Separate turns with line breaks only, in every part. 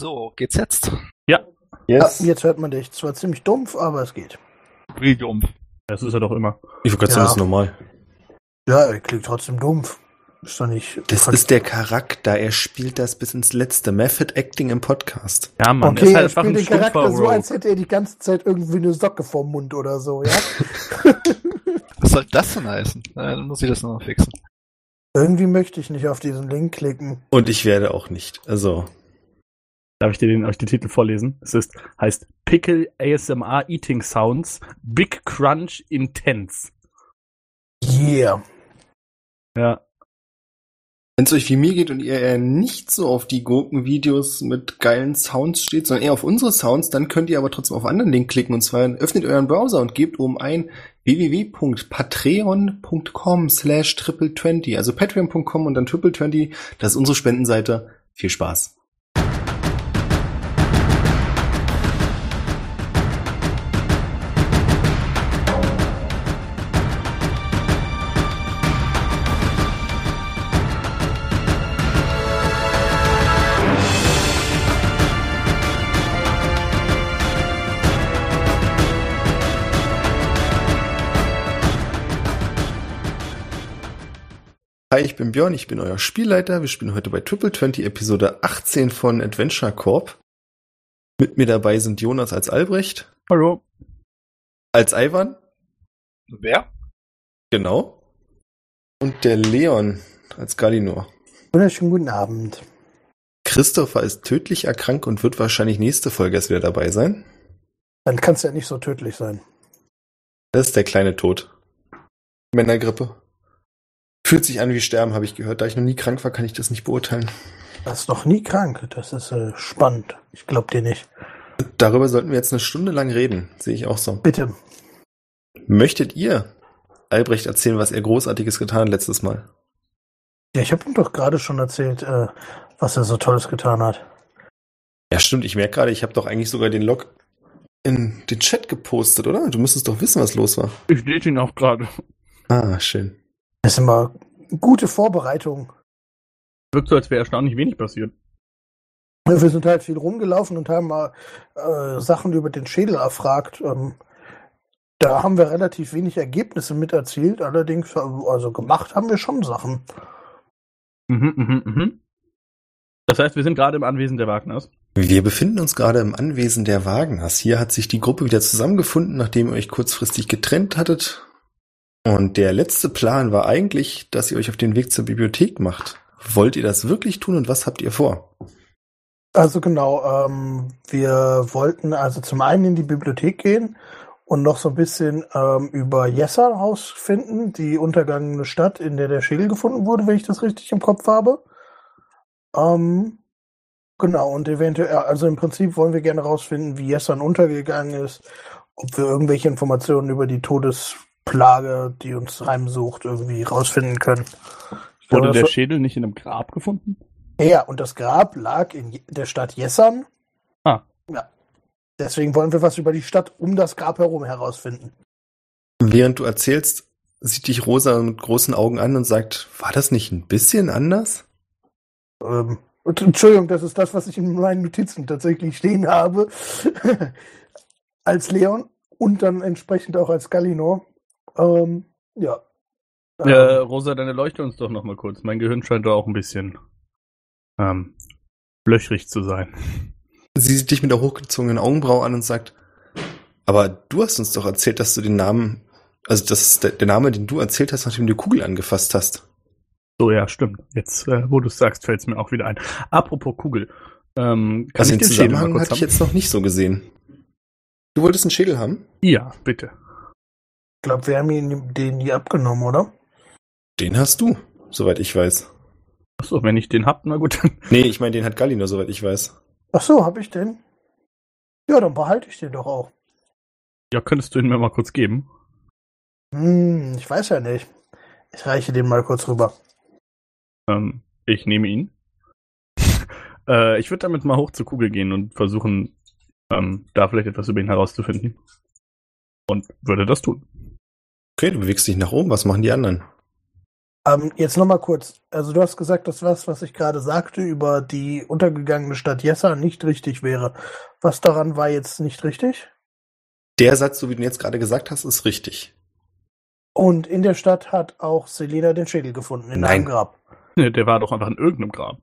So, geht's jetzt?
Ja,
Yes.
jetzt hört man dich. Zwar ziemlich dumpf, aber es geht.
Wie dumpf.
Das ist er doch immer.
Ich wollte gerade sagen,
Ja.
das ist normal.
Ja, er klingt trotzdem dumpf. Ist doch nicht.
Das ist der Charakter, er spielt das bis ins letzte. Method Acting im Podcast.
Ja, Mann,
Okay,
ist halt
er spielt den Charakter so, als hätte er die ganze Zeit irgendwie eine Socke vorm Mund oder so, ja?
Was soll das denn heißen? Na, Dann muss ich das noch fixen.
irgendwie möchte ich nicht auf diesen Link klicken.
Und ich werde auch nicht. Also,
Darf ich dir den, euch den Titel vorlesen? Es ist, heißt Pickle ASMR Eating Sounds Big Crunch Intense.
Yeah.
Ja.
wenn es euch wie mir geht und ihr eher nicht so auf die Gurkenvideos mit geilen Sounds steht, sondern eher auf unsere Sounds, dann könnt ihr aber trotzdem auf einen anderen Link klicken und zwar öffnet euren Browser und gebt oben ein www.patreon.com slash triple20, also patreon.com und dann triple20, das ist unsere Spendenseite. Viel Spaß. Hi, ich bin Björn, ich bin euer Spielleiter. Wir spielen heute bei Triple 20 Episode 18 von Adventure Corp. Mit mir dabei sind Jonas als Albrecht,
Hallo.
als Ivan,
Wer?
genau, und der Leon als Galinor.
Wunderschönen guten Abend.
Christopher ist tödlich erkrankt und wird wahrscheinlich nächste Folge erst wieder dabei sein.
Dann kann es ja nicht so tödlich sein.
Das ist der kleine Tod. Männergrippe. Fühlt sich an wie Sterben, habe ich gehört. Da ich noch nie krank war, kann ich das nicht beurteilen.
Das ist noch nie krank. Das ist äh, spannend. Ich glaub dir nicht.
Darüber sollten wir jetzt eine Stunde lang reden. Sehe ich auch so.
Bitte.
Möchtet ihr Albrecht erzählen, was er Großartiges getan hat letztes Mal?
Ja, ich habe ihm doch gerade schon erzählt, äh, was er so Tolles getan hat.
Ja, stimmt. Ich merke gerade, ich habe doch eigentlich sogar den Log in den Chat gepostet, oder? Du müsstest doch wissen, was los war.
Ich lese ihn auch gerade.
Ah, schön.
Das ist immer gute Vorbereitung.
Wirkt so, als wäre erstaunlich wenig passiert.
Wir sind halt viel rumgelaufen und haben mal äh, Sachen über den Schädel erfragt. Ähm, da haben wir relativ wenig Ergebnisse mit erzielt. Allerdings, äh, also gemacht haben wir schon Sachen.
Mhm, mhm, mhm. Das heißt, wir sind gerade im Anwesen der Wagners.
Wir befinden uns gerade im Anwesen der Wagners. Hier hat sich die Gruppe wieder zusammengefunden, nachdem ihr euch kurzfristig getrennt hattet. Und der letzte Plan war eigentlich, dass ihr euch auf den Weg zur Bibliothek macht. Wollt ihr das wirklich tun und was habt ihr vor?
Also genau, ähm, wir wollten also zum einen in die Bibliothek gehen und noch so ein bisschen ähm, über Jessa rausfinden, die untergangene Stadt, in der der Schädel gefunden wurde, wenn ich das richtig im Kopf habe. Ähm, genau, und eventuell, also im Prinzip wollen wir gerne rausfinden, wie Jessan untergegangen ist, ob wir irgendwelche Informationen über die Todesplage, die uns heimsucht, irgendwie rausfinden können.
Wurde
glaube,
der Schädel nicht in einem Grab gefunden?
ja, und das Grab lag in der Stadt Jessan.
Ah.
Ja. Deswegen wollen wir was über die Stadt um das Grab herum herausfinden.
Während du erzählst, sieht dich Rosa mit großen Augen an und sagt, war das nicht ein bisschen anders?
Ähm, Entschuldigung, das ist das, was ich in meinen Notizen tatsächlich stehen habe. als Leon und dann entsprechend auch als Galinor. Ähm, ja.
Äh, Rosa, dann erleuchte uns doch noch mal kurz. Mein Gehirn scheint da auch ein bisschen ähm, löchrig zu sein.
Sie sieht dich mit der hochgezogenen Augenbraue an und sagt, aber du hast uns doch erzählt, dass du den Namen, also das ist der, der Name, den du erzählt hast, nachdem du die Kugel angefasst hast.
So, ja, stimmt. Jetzt, äh, wo du es sagst, fällt es mir auch wieder ein. Apropos Kugel. Ähm, kann
Also
ich
den
den
Zusammenhang hatte ich jetzt noch nicht so gesehen. Du wolltest einen Schädel haben?
Ja, bitte.
Ich glaube, wir haben ihn den nie abgenommen, oder?
Den hast du, soweit ich weiß.
Achso, wenn ich den hab, na gut. dann-
Nee, ich meine, den hat Galli nur, soweit ich weiß.
Ach so, habe ich den? Ja, dann behalte ich den doch auch.
Ja, könntest du ihn mir mal kurz geben?
Hm, ich weiß ja nicht. Ich reiche den mal kurz rüber.
Ähm, ich nehme ihn. äh, ich würde damit mal hoch zur Kugel gehen und versuchen, ähm, da vielleicht etwas über ihn herauszufinden. Und würde das tun.
Okay, du bewegst dich nach oben, was machen die anderen?
Ähm, jetzt nochmal kurz. Also du hast gesagt, dass was, was ich gerade sagte über die untergegangene Stadt Jessa nicht richtig wäre. Was daran war jetzt nicht richtig?
Der Satz, so wie du ihn jetzt gerade gesagt hast, ist richtig.
Und in der Stadt hat auch Selina den Schädel gefunden, in
Nein.
einem Grab.
Nee, Der war doch einfach in irgendeinem Grab.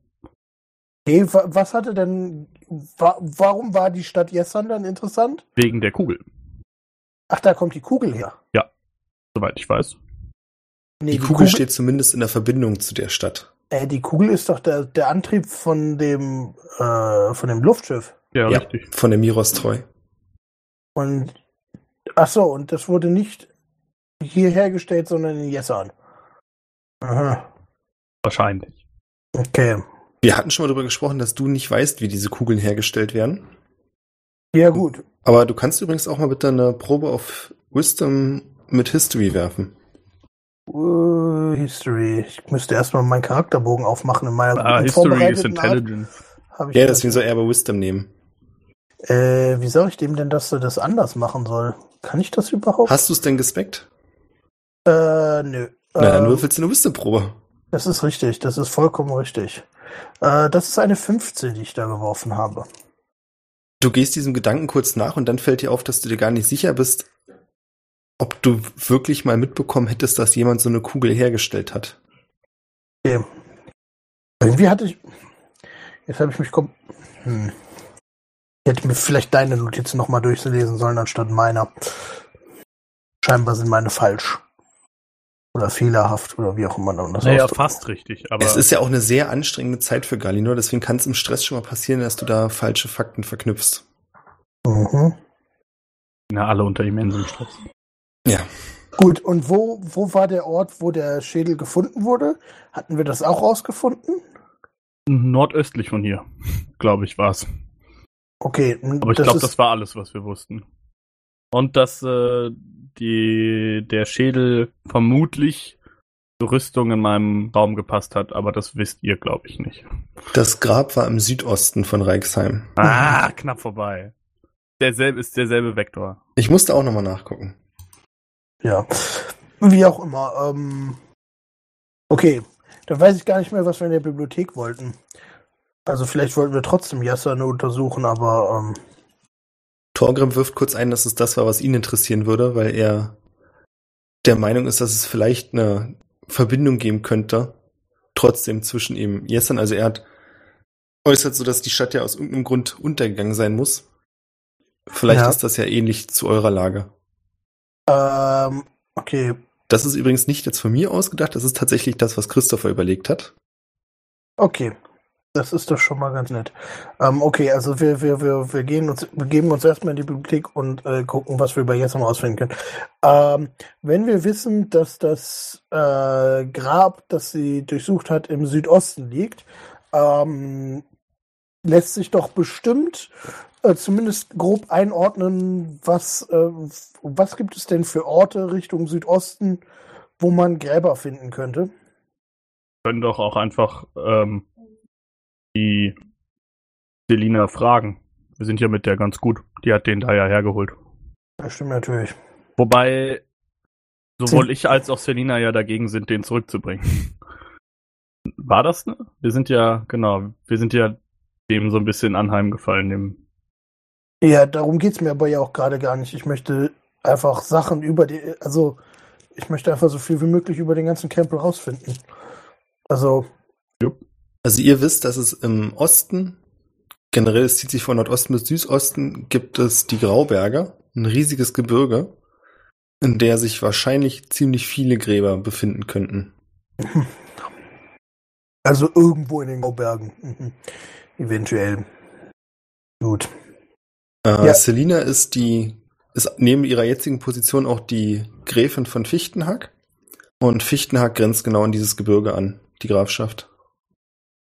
Okay, wa- was hatte denn, wa warum war die Stadt Jessan dann interessant?
Wegen der Kugel,
Ach, da kommt die Kugel her.
Soweit ich weiß.
Nee,
die, Kugel, steht zumindest in der Verbindung zu der Stadt.
Äh, die Kugel ist doch der, der Antrieb von dem, äh, von dem Luftschiff.
Ja,
Ja.
richtig.
Von der Miros Treu.
Und, ach so, und das wurde nicht hier hergestellt, sondern in Jessan. Aha,
Wahrscheinlich.
okay.
Wir hatten schon mal darüber gesprochen, dass du nicht weißt, wie diese Kugeln hergestellt werden.
Ja, gut.
Aber du kannst übrigens auch mal bitte eine Probe auf Wisdom mit History werfen.
Uh, History. Ich müsste erstmal meinen Charakterbogen aufmachen in meiner
Ah, History ist. Intelligence.
Ja, deswegen soll er aber Wisdom nehmen.
Äh, wie sag ich dem denn, dass er das anders machen soll? Kann ich das überhaupt?
Hast du es denn gespeckt?
Äh, nö.
Na, dann
Ähm,
würfelst du eine Wisdom-Probe.
Das ist richtig, das ist vollkommen richtig. Äh, das ist eine 15, die ich da geworfen habe.
Du gehst diesem Gedanken kurz nach und dann fällt dir auf, dass du dir gar nicht sicher bist, ob du wirklich mal mitbekommen hättest, dass jemand so eine Kugel hergestellt hat.
Okay. Irgendwie hatte ich. Jetzt habe ich mich kom. Hm. Ich hätte mir vielleicht deine Notizen nochmal durchlesen sollen, anstatt meiner. Scheinbar sind meine falsch. Oder fehlerhaft oder wie auch immer man das
Naja,
ausdrückt.
fast richtig. Aber
es ist ja auch eine sehr anstrengende Zeit für Galinor, deswegen kann es im Stress schon mal passieren, dass du da falsche Fakten verknüpfst.
Mhm.
ja, alle unter immensem Stress.
Ja.
Gut, und wo, wo war der Ort, wo der Schädel gefunden wurde? Hatten wir das auch rausgefunden?
Nordöstlich von hier, glaube ich, war's.
Okay,
Aber ich glaube, das war alles, was wir wussten. Und dass äh, die, der Schädel vermutlich zur Rüstung in meinem Raum gepasst hat, aber das wisst ihr, glaube ich, nicht.
Das Grab war im Südosten von Reichsheim.
Ah, knapp vorbei. Derselbe ist derselbe Vektor.
Ich musste auch nochmal nachgucken.
Ja. Wie auch immer. Ähm, okay, dann weiß ich gar nicht mehr, was wir in der Bibliothek wollten. Also vielleicht wollten wir trotzdem Yassane untersuchen, aber ähm,
Torgrim wirft kurz ein, dass es das war, was ihn interessieren würde, weil er der Meinung ist, dass es vielleicht eine Verbindung geben könnte, trotzdem zwischen ihm Jessan. Also er hat äußert so, dass die Stadt ja aus irgendeinem Grund untergegangen sein muss. Vielleicht
Ja.
ist das ja ähnlich zu eurer Lage.
Ähm, okay.
Das ist übrigens nicht jetzt von mir ausgedacht, das ist tatsächlich das, was Christopher überlegt hat.
Okay. Das ist doch schon mal ganz nett. Ähm, okay, also wir, wir, wir, wir gehen uns, wir geben uns erstmal in die Bibliothek und äh, gucken, was wir über Yassam ausfinden können. Ähm, wenn wir wissen, dass das äh, Grab, das sie durchsucht hat, im Südosten liegt, ähm, lässt sich doch bestimmt äh, zumindest grob einordnen, was, äh, was gibt es denn für Orte Richtung Südosten, wo man Gräber finden könnte?
Können doch auch einfach ähm, die Selina fragen. Wir sind ja mit der ganz gut. Die hat den da ja hergeholt.
Das stimmt natürlich.
Wobei sowohl ich als auch Selina ja dagegen sind, den zurückzubringen. War das, ne? Wir sind ja, genau, wir sind ja dem so ein bisschen anheimgefallen, dem
Ja, darum geht's mir aber ja auch gerade gar nicht. Ich möchte einfach Sachen über die, also ich möchte einfach so viel wie möglich über den ganzen Krempel rausfinden. Also,
Also ihr wisst, dass es im Osten, generell es zieht sich von Nordosten bis Südosten, gibt es die Grauberge, ein riesiges Gebirge, in der sich wahrscheinlich ziemlich viele Gräber befinden könnten.
also irgendwo in den Graubergen. Mhm. Eventuell. Gut.
Äh,
Ja.
Selina ist die, ist neben ihrer jetzigen Position auch die Gräfin von Fichtenhack. Und Fichtenhack grenzt genau an dieses Gebirge an, die Grafschaft.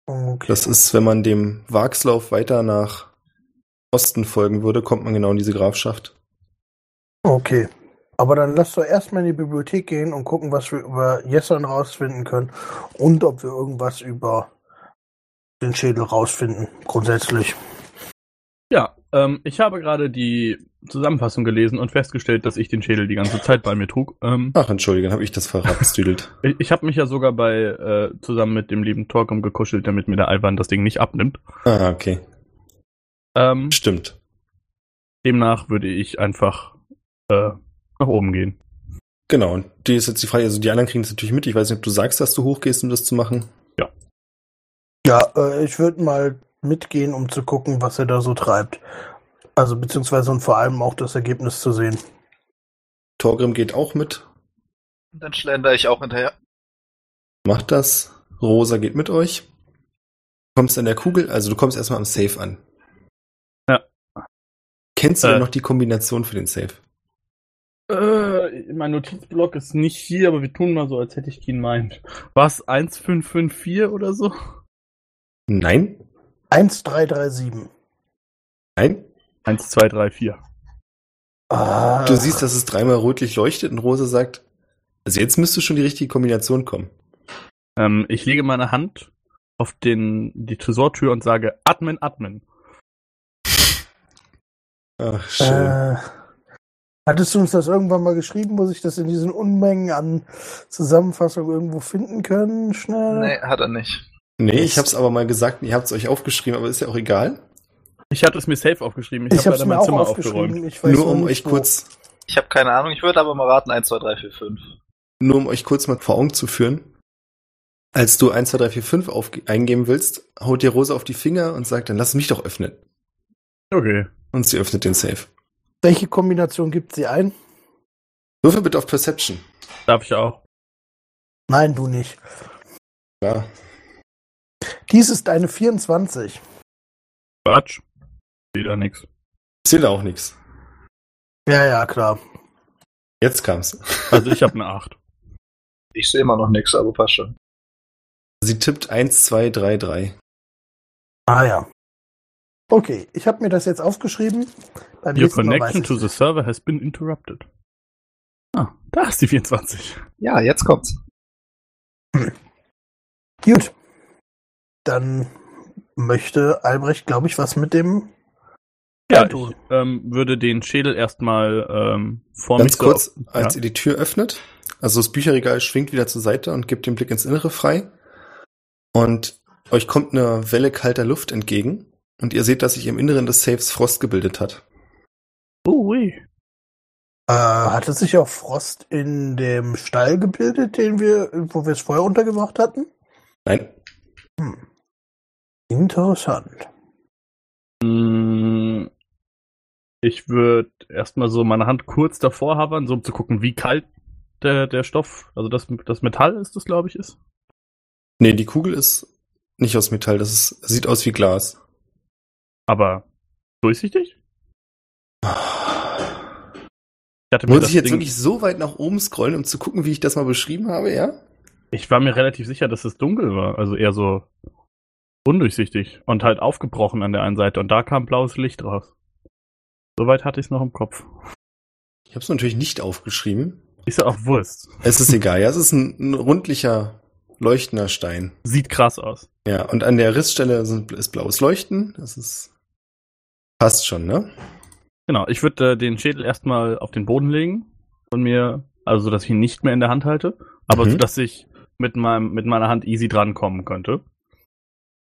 Okay.
Das ist, wenn man dem Wachslauf weiter nach Osten folgen würde, kommt man genau in diese Grafschaft.
Okay. Aber dann lass doch erstmal in die Bibliothek gehen und gucken, was wir über Jessan rausfinden können und ob wir irgendwas über den Schädel rausfinden, grundsätzlich.
Ja, ähm, ich habe gerade die Zusammenfassung gelesen und festgestellt, dass ich den Schädel die ganze Zeit bei mir trug. Ähm,
Ach, entschuldige, dann habe ich das verrapstüdelt.
ich ich habe mich ja sogar bei äh, zusammen mit dem lieben Torkum gekuschelt, damit mir der Alban das Ding nicht abnimmt.
ah, okay.
Ähm,
Stimmt.
demnach würde ich einfach äh, nach oben gehen.
Genau, und die ist jetzt die Frage, also die anderen kriegen das natürlich mit. Ich weiß nicht, ob du sagst, dass du hochgehst, um das zu machen.
Ja, äh, ich würde mal mitgehen, um zu gucken, was er da so treibt. Also beziehungsweise und vor allem auch das Ergebnis zu sehen.
Torgrim geht auch mit,
Dann schlender ich auch hinterher.
macht das. Rosa geht mit euch. Kommst an der Kugel, also du kommst erstmal am Safe an.
Ja.
Kennst du
Äh.
denn noch die Kombination für den Safe?
Äh, mein Notizblock ist nicht hier, aber wir tun mal so, als hätte ich ihn meint. War es 1554 oder so?
Nein?
1337.
Nein?
1, 2, 3, 4.
Ah,
Du siehst, dass es dreimal rötlich leuchtet und Rosa sagt, also jetzt müsste schon die richtige Kombination kommen.
Ähm, ich lege meine Hand auf den, die Tresortür und sage, Admin, Admin.
Ach, schön.
äh, hattest du uns das irgendwann mal geschrieben? Muss ich das in diesen Unmengen an Zusammenfassungen irgendwo finden können? Schnell.
Nee, hat er nicht.
Nee, ich hab's aber mal gesagt, ihr habt's euch aufgeschrieben, aber ist ja auch egal.
Ich hatte es mir safe aufgeschrieben. Ich,
Ich
habe mein
auch
Zimmer
aufgeschrieben.
aufgeräumt.
Ich weiß
Nur um euch
wo.
kurz,
Ich habe keine Ahnung, ich würde aber mal raten, 1, 2, 3, 4, 5.
nur um euch kurz mal vor Augen zu führen. Als du 1, 2, 3, 4, 5 aufge- eingeben willst, haut dir Rosa auf die Finger und sagt, dann lass mich doch öffnen.
Okay.
Und sie öffnet den Safe.
Welche Kombination gibt sie ein?
Würfel bitte auf Perception.
Darf ich auch.
Nein, du nicht.
Ja.
Dies ist eine 24.
Quatsch. Sehe da nix.
Da auch nichts.
Ja, ja, klar.
Jetzt kam's.
Also ich habe eine 8.
Ich sehe immer noch nichts, aber passt schon.
Sie tippt 1, 2, 3, 3.
Ah ja. Okay, ich habe mir das jetzt aufgeschrieben. Beim
Your connection to the server has been interrupted. Ah, da ist die 24.
Ja, jetzt kommt's.
Gut. Dann möchte Albrecht, glaube ich, was mit dem
Ja, ich ähm, würde den Schädel erstmal ähm, vor
Ganz kurz,
auf-
als
ja.
ihr die Tür öffnet, also das Bücherregal schwingt wieder zur Seite und gibt den Blick ins Innere frei. Und euch kommt eine Welle kalter Luft entgegen. Und ihr seht, dass sich im Inneren des Safes Frost gebildet hat.
Oh, ui.
Äh, hatte sich auch Frost in dem Stall gebildet, den wir, wo wir es vorher untergebracht hatten?
Nein,
Hm. Interessant.
Mm, Ich würde erstmal so meine Hand kurz davor havern, so um zu gucken, wie kalt der, der Stoff, also das, das Metall ist das, glaube ich, ist.
nee, die Kugel ist nicht aus Metall, das ist, sieht aus wie Glas.
Aber durchsichtig?
Muss ich jetzt
Ding-
wirklich so weit nach oben scrollen, um zu gucken, wie ich das mal beschrieben habe, ja?
Ich war mir relativ sicher, dass es dunkel war, also eher so undurchsichtig und halt aufgebrochen an der einen Seite und da kam blaues Licht raus. Soweit hatte ich es noch im Kopf.
Ich habe es natürlich nicht aufgeschrieben.
Ist ja auch Wurst.
Es ist egal, ja, es ist ein, ein rundlicher, leuchtender Stein.
Sieht krass aus.
Ja, und an der Rissstelle sind, ist blaues Leuchten. Das ist. Passt schon, ne?
Genau, ich würde äh, den Schädel erstmal auf den Boden legen und mir, also so, dass ich ihn nicht mehr in der Hand halte, aber
Mhm.
so, dass ich mit meinem, mit meiner Hand easy drankommen könnte.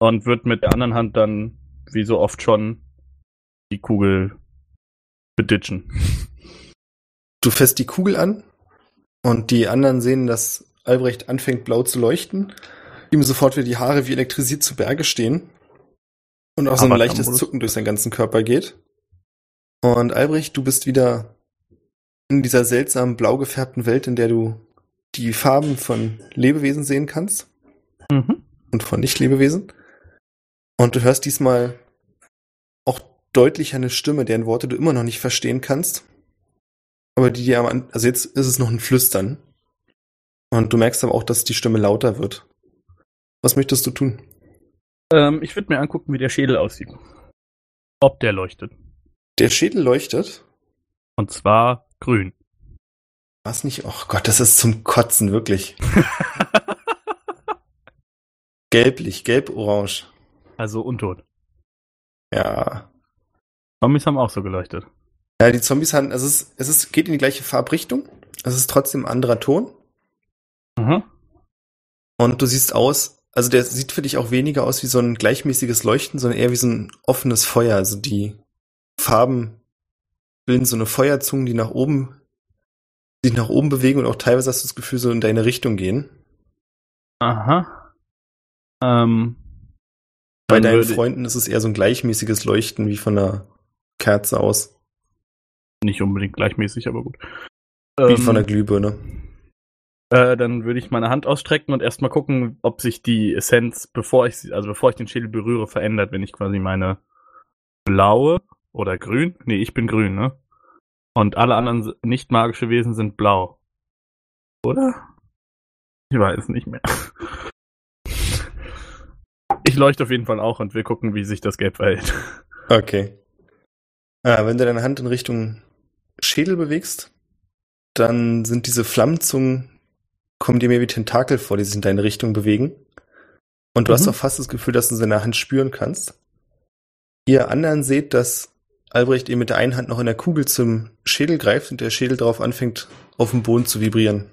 Und würde mit der anderen Hand dann, wie so oft schon, die Kugel beditchen.
Du fässt die Kugel an und die anderen sehen, dass Albrecht anfängt blau zu leuchten. Ihm sofort wieder die Haare wie elektrisiert zu Berge stehen. Und auch so ein leichtes. Zucken durch seinen ganzen Körper geht. Und Albrecht, du bist wieder in dieser seltsamen blau gefärbten Welt, in der du die Farben von Lebewesen sehen kannst.
Mhm.
und von Nicht-Lebewesen. Und du hörst diesmal auch deutlich eine Stimme, deren Worte du immer noch nicht verstehen kannst. Aber die dir am also jetzt ist es noch ein Flüstern. Und du merkst aber auch, dass die Stimme lauter wird. Was möchtest du tun?
Ähm, ich würde mir angucken, wie der Schädel aussieht. Ob der leuchtet.
Der Schädel leuchtet.
Und zwar grün.
Was nicht? Oh Gott, das ist zum Kotzen, wirklich. Gelblich, gelb-orange.
Also untot.
Ja.
Zombies haben auch so geleuchtet.
Ja, die Zombies haben, also es, ist, es ist, geht in die gleiche Farbrichtung. Es ist trotzdem ein anderer Ton.
Mhm.
Und du siehst aus, also der sieht für dich auch weniger aus wie so ein gleichmäßiges Leuchten, sondern eher wie so ein offenes Feuer. Also die Farben bilden so eine Feuerzungen, die nach oben, sich nach oben bewegen und auch teilweise hast du das Gefühl, so in deine Richtung gehen.
Aha. Ähm,
Bei deinen Freunden ist es eher so ein gleichmäßiges Leuchten wie von einer Kerze aus.
Nicht unbedingt gleichmäßig, aber gut.
Wie
Ähm,
von einer Glühbirne.
Äh, dann würde ich meine Hand ausstrecken und erstmal gucken, ob sich die Essenz, bevor ich also bevor ich den Schädel berühre, verändert, wenn ich quasi meine blaue oder grün, nee, ich bin grün, ne? Und alle anderen nicht magische Wesen sind blau. Oder? Ich weiß nicht mehr. Ich leuchte auf jeden Fall auch und wir gucken, wie sich das Gelb verhält.
Okay. Ah, wenn du deine Hand in Richtung Schädel bewegst, dann sind diese Flammenzungen, kommen dir mehr wie Tentakel vor, die sich in deine Richtung bewegen. Und du hast
Mhm.
auch fast das Gefühl, dass du sie in der Hand spüren kannst. Ihr anderen seht, dass Albrecht ihr mit der einen Hand noch in der Kugel zum Schädel greift und der Schädel darauf anfängt, auf dem Boden zu vibrieren.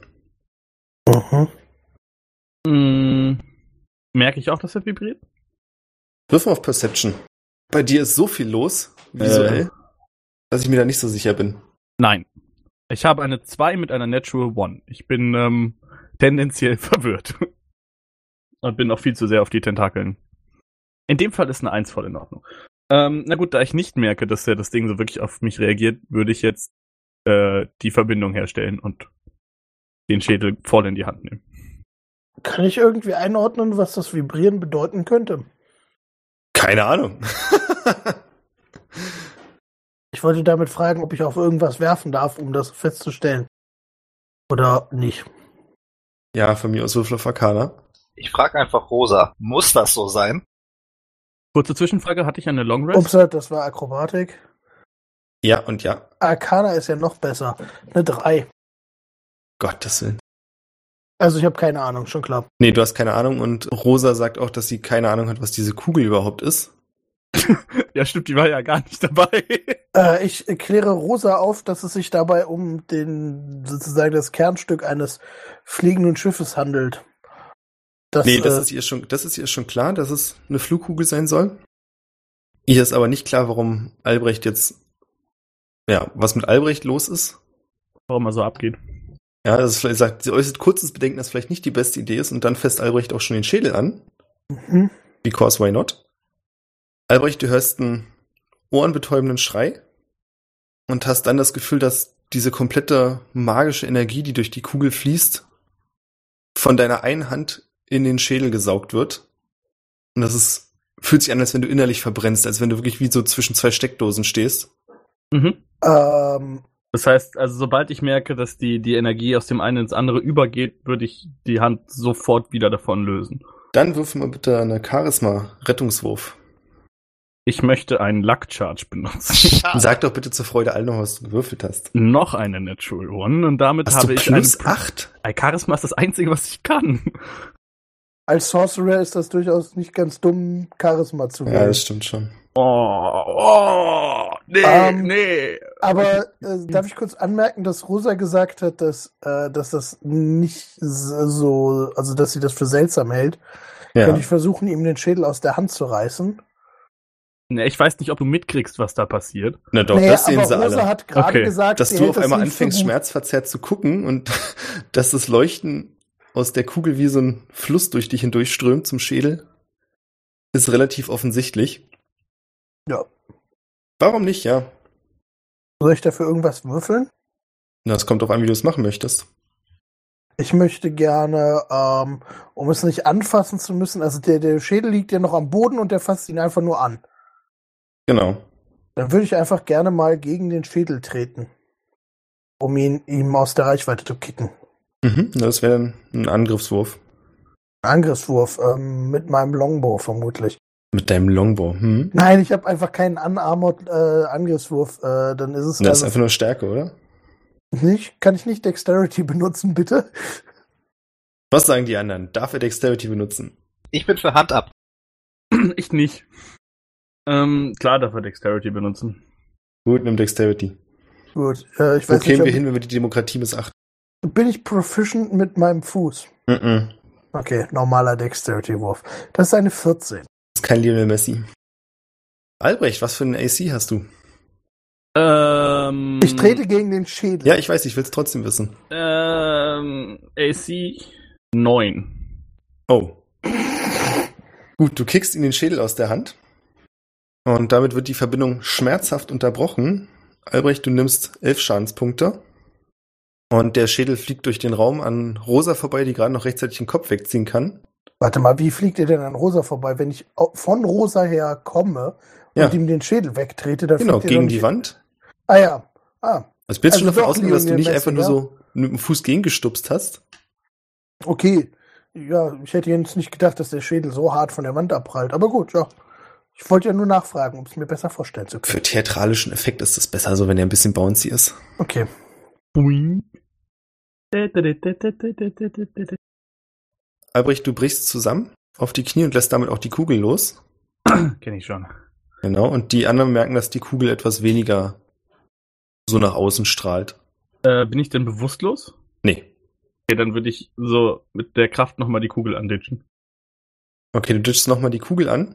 Mhm.
Merke ich auch, dass er vibriert?
Wirf mal auf Perception. Bei dir ist so viel los, visuell,
Äh.
dass ich mir da nicht so sicher bin.
Nein. Ich habe eine 2 mit einer Natural One. Ich bin ähm, tendenziell verwirrt. Und bin auch viel zu sehr auf die Tentakeln. In dem Fall ist eine 1 voll in Ordnung. Ähm, na gut, da ich nicht merke, dass ja das Ding so wirklich auf mich reagiert, würde ich jetzt äh, die Verbindung herstellen und den Schädel voll in die Hand nehmen.
Kann ich irgendwie einordnen, was das Vibrieren bedeuten könnte?
Keine Ahnung.
Ich wollte damit fragen, ob ich auf irgendwas werfen darf, um das festzustellen. Oder nicht.
ja, von mir aus Würfel auf Arcana.
Ich frage einfach Rosa, muss das so sein?
Kurze Zwischenfrage, hatte ich eine Long Rest?
Ups, das war Akrobatik.
Ja und ja.
Arcana ist ja noch besser. Eine 3.
Gottes Willen.
Also ich habe keine Ahnung, schon klar.
Nee, du hast keine Ahnung und Rosa sagt auch, dass sie keine Ahnung hat, was diese Kugel überhaupt ist.
Ja, stimmt, die war ja gar nicht dabei.
Äh, ich kläre Rosa auf, dass es sich dabei um den sozusagen das Kernstück eines fliegenden Schiffes handelt. Das,
nee, das
äh,
ist ihr schon, das ist ihr schon klar, dass es eine Flugkugel sein soll. Ihr ist aber nicht klar, warum Albrecht jetzt, ja, was mit Albrecht los ist.
Warum er so abgeht.
Ja, das ist vielleicht sagt, sie äußert kurzes Bedenken, dass vielleicht nicht die beste Idee ist und dann fässt Albrecht auch schon den Schädel an.
mhm.
Because why not? Albrecht, du hörst einen ohrenbetäubenden Schrei und hast dann das Gefühl, dass diese komplette magische Energie, die durch die Kugel fließt, von deiner einen Hand in den Schädel gesaugt wird. Und das ist, fühlt sich an, als wenn du innerlich verbrennst, als wenn du wirklich wie so zwischen zwei Steckdosen stehst.
Mhm.
ähm,
Das heißt, also sobald ich merke, dass die, die Energie aus dem einen ins andere übergeht, würde ich die Hand sofort wieder davon lösen.
Dann wirf mal bitte eine Charisma-Rettungswurf.
Ich möchte einen Luck Charge benutzen.
Schade.
Sag doch bitte zur Freude allen noch, was du gewürfelt hast.
Noch eine Natural One und damit
Hast
habe
du
ich
plus acht?
Ey, Charisma ist das Einzige, was ich kann.
als Sorcerer ist das durchaus nicht ganz dumm, Charisma zu
Ja,
wählen.
das stimmt schon.
Oh, oh, nee,
Ähm,
nee.
Aber äh, darf ich kurz anmerken, dass Rosa gesagt hat, dass, äh, dass das nicht so, also dass sie das für seltsam hält.
Ja.
Könnte ich versuchen, ihm den Schädel aus der Hand zu reißen?
Nee, ich weiß nicht, ob du mitkriegst, was da passiert.
Na doch,
Nee,
das sehen
aber
sie
Rosa
alle.
hat gerade
Okay.
gesagt,
dass du auf einmal anfängst, schmerzverzerrt zu gucken und dass das Leuchten aus der Kugel wie so ein Fluss durch dich hindurchströmt zum Schädel, ist relativ offensichtlich.
Ja.
Warum nicht, ja?
Soll ich dafür irgendwas würfeln?
Na, es kommt auf an, wie du es machen möchtest.
Ich möchte gerne, ähm, um es nicht anfassen zu müssen, also der, der Schädel liegt ja noch am Boden und der fasst ihn einfach nur an.
Genau.
Dann würde ich einfach gerne mal gegen den Schädel treten, um ihn ihm aus der Reichweite zu kicken.
Mhm, das wäre ein Angriffswurf.
Angriffswurf ähm, mit meinem Longbow vermutlich.
Mit deinem Longbow. Hm?
Nein, ich habe einfach keinen unarmored äh, Angriffswurf. Äh, dann ist es
Das ist
also
einfach nur Stärke, oder?
nicht. Kann ich nicht Dexterity benutzen, bitte?
Was sagen die anderen? Darf er Dexterity benutzen?
Ich bin für Hand ab.
Ich nicht. Ähm, klar darf er Dexterity benutzen.
Gut, nimm Dexterity.
Gut, äh, ich
Wo
weiß
kämen wir hin, wenn wir die Demokratie missachten?
bin ich proficient mit meinem Fuß?
Mhm.
Okay, normaler Dexterity-Wurf. Das ist eine 14.
Ist kein Lionel Messi. Albrecht, was für einen AC hast du?
Ähm,
Ich trete gegen den Schädel.
Ja, ich weiß, ich will es trotzdem wissen.
Ähm, AC 9.
Oh. Gut, du kickst ihm den Schädel aus der Hand. Und damit wird die Verbindung schmerzhaft unterbrochen. Albrecht, du nimmst elf Schadenspunkte. Und der Schädel fliegt durch den Raum an Rosa vorbei, die gerade noch rechtzeitig den Kopf wegziehen kann.
Warte mal, wie fliegt ihr denn an Rosa vorbei? Wenn ich von Rosa her komme und
Ja.
ihm den Schädel wegtrete, dann
Genau, gegen die Wand.
Ah ja. Ah,
Also bist du
Also
schon davon ausgegangen, dass du nicht einfach nur
Messi,
so mit dem Fuß gegengestupst hast?
okay. Ja, ich hätte jetzt nicht gedacht, dass der Schädel so hart von der Wand abprallt. Aber gut, ja. Ich wollte ja nur nachfragen, um es mir besser vorstellen zu können.
Für theatralischen Effekt ist das besser, so wenn er ein bisschen bouncy ist.
Okay.
Boing.
Albrecht, du brichst zusammen auf die Knie und lässt damit auch die Kugel los.
Kenn ich schon.
Genau, und die anderen merken, dass die Kugel etwas weniger so nach außen strahlt.
Äh, bin ich denn bewusstlos?
Nee.
Okay, dann würde ich so mit der Kraft nochmal die Kugel anditschen.
Okay, du ditchst nochmal die Kugel an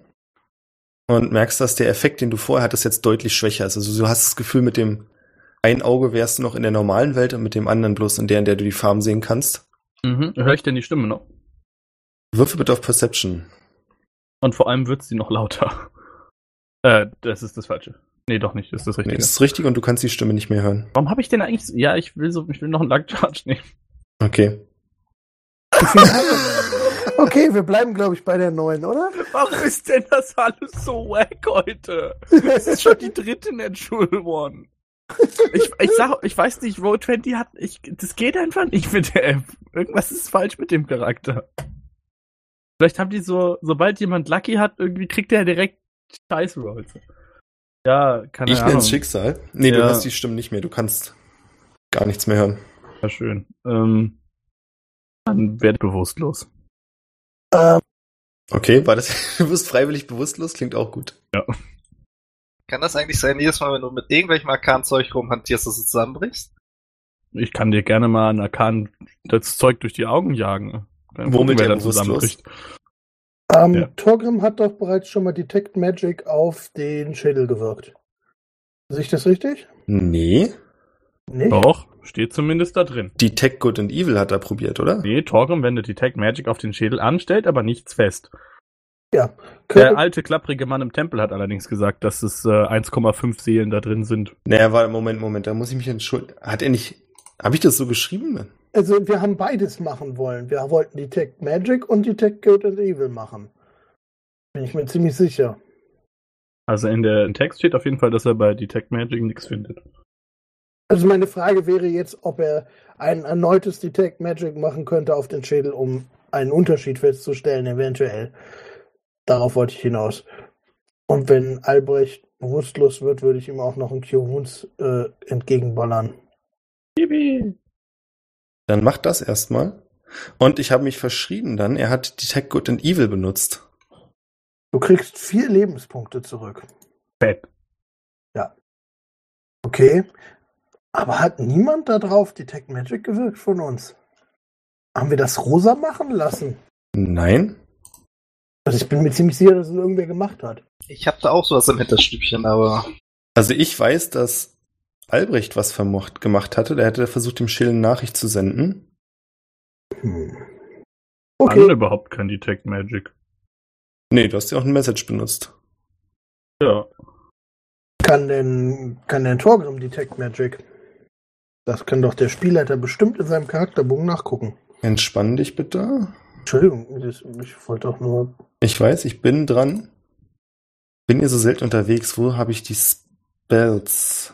und merkst, dass der Effekt, den du vorher hattest, jetzt deutlich schwächer ist. Also du hast das Gefühl, mit dem einen Auge wärst du noch in der normalen Welt und mit dem anderen bloß in der, in der du die Farben sehen kannst.
Mhm. Höre ich denn die Stimme noch?
Würfel bitte auf Perception.
Und vor allem wird sie noch lauter. Äh, das ist das Falsche. Nee, doch nicht. Das ist das
Nee,
Richtige.
das ist richtig und du kannst die Stimme nicht mehr hören.
Warum habe ich denn eigentlich... so- Ja, ich will so... Ich will noch einen Luck Charge nehmen.
Okay.
Okay, wir bleiben, glaube ich, bei der neuen, oder?
Warum ist denn das alles so wack heute? Das ist schon die dritte Natural One. Ich, ich sag, ich weiß nicht, Road 20 hat, ich, das geht einfach nicht mit der App. Irgendwas ist falsch mit dem Charakter. Vielleicht haben die so, sobald jemand Lucky hat, irgendwie kriegt der direkt Scheiß Rolls. Ja, keine
Ich
Ahnung.
nenn's Schicksal. Nee, du
Ja.
hast die Stimmen nicht mehr. Du kannst gar nichts mehr hören.
Ja, schön. Ähm, dann werd bewusstlos.
Ähm,
Okay, war das, du wirst freiwillig bewusstlos, klingt auch gut.
Kann das eigentlich sein, jedes Mal, wenn du mit irgendwelchem Arkan-Zeug rumhantierst, dass du zusammenbrichst?
Ich kann dir gerne mal ein Arkan das Zeug durch die Augen jagen. Dann
Womit
gucken,
er bewusstlos?
zusammenbricht.
ähm,
Ja.
Torgrim hat doch bereits schon mal Detect Magic auf den Schädel gewirkt. Sehe ich das richtig?
Nee.
Nicht?
Doch, steht zumindest da drin.
Die Tech Good and Evil hat er probiert, oder?
Nee, Torgrim wendet Detect Magic auf den Schädel an, stellt aber nichts fest.
Ja.
Der alte, klapprige Mann im Tempel hat allerdings gesagt, dass es äh, 1,5 Seelen da drin sind.
Naja, war, Moment, Moment, da muss ich mich entschuldigen. Hat er nicht, habe ich das so geschrieben?
Also wir haben beides machen wollen. Wir wollten Detect Magic und Detect Good and Evil machen. Bin ich mir ziemlich sicher.
Also in der Text steht auf jeden Fall, dass er bei Detect Magic nichts findet.
Also meine Frage wäre jetzt, ob er ein erneutes Detect Magic machen könnte auf den Schädel, um einen Unterschied festzustellen, eventuell. Darauf wollte ich hinaus. Und wenn Albrecht bewusstlos wird, würde ich ihm auch noch einen Cure Wounds äh, entgegenballern.
Bibi.
Dann macht das erstmal. Und ich habe mich verschrieben dann. Er hat die Tech Good and Evil benutzt.
Du kriegst vier Lebenspunkte zurück.
Fett.
Okay. Aber hat niemand da drauf Detect Magic gewirkt von uns? Haben wir das rosa machen lassen?
Nein.
Also ich bin mir ziemlich sicher, dass es irgendwer gemacht hat.
Ich hab da auch sowas im Hinterstübchen, aber
Also ich weiß, dass Albrecht was vermocht gemacht hatte. Der hätte versucht, dem Schill eine Nachricht zu senden.
Hm.
Okay.
Okay.
überhaupt kein Detect Magic.
Nee, du hast ja auch ein Message benutzt.
Ja.
Kann denn, kann denn Torgrim Detect Magic? Das kann doch der Spielleiter bestimmt in seinem Charakterbogen nachgucken.
Entspann dich bitte.
Entschuldigung, ich wollte doch nur.
Ich weiß, ich bin dran. Bin ihr so selten unterwegs? Wo habe ich die Spells?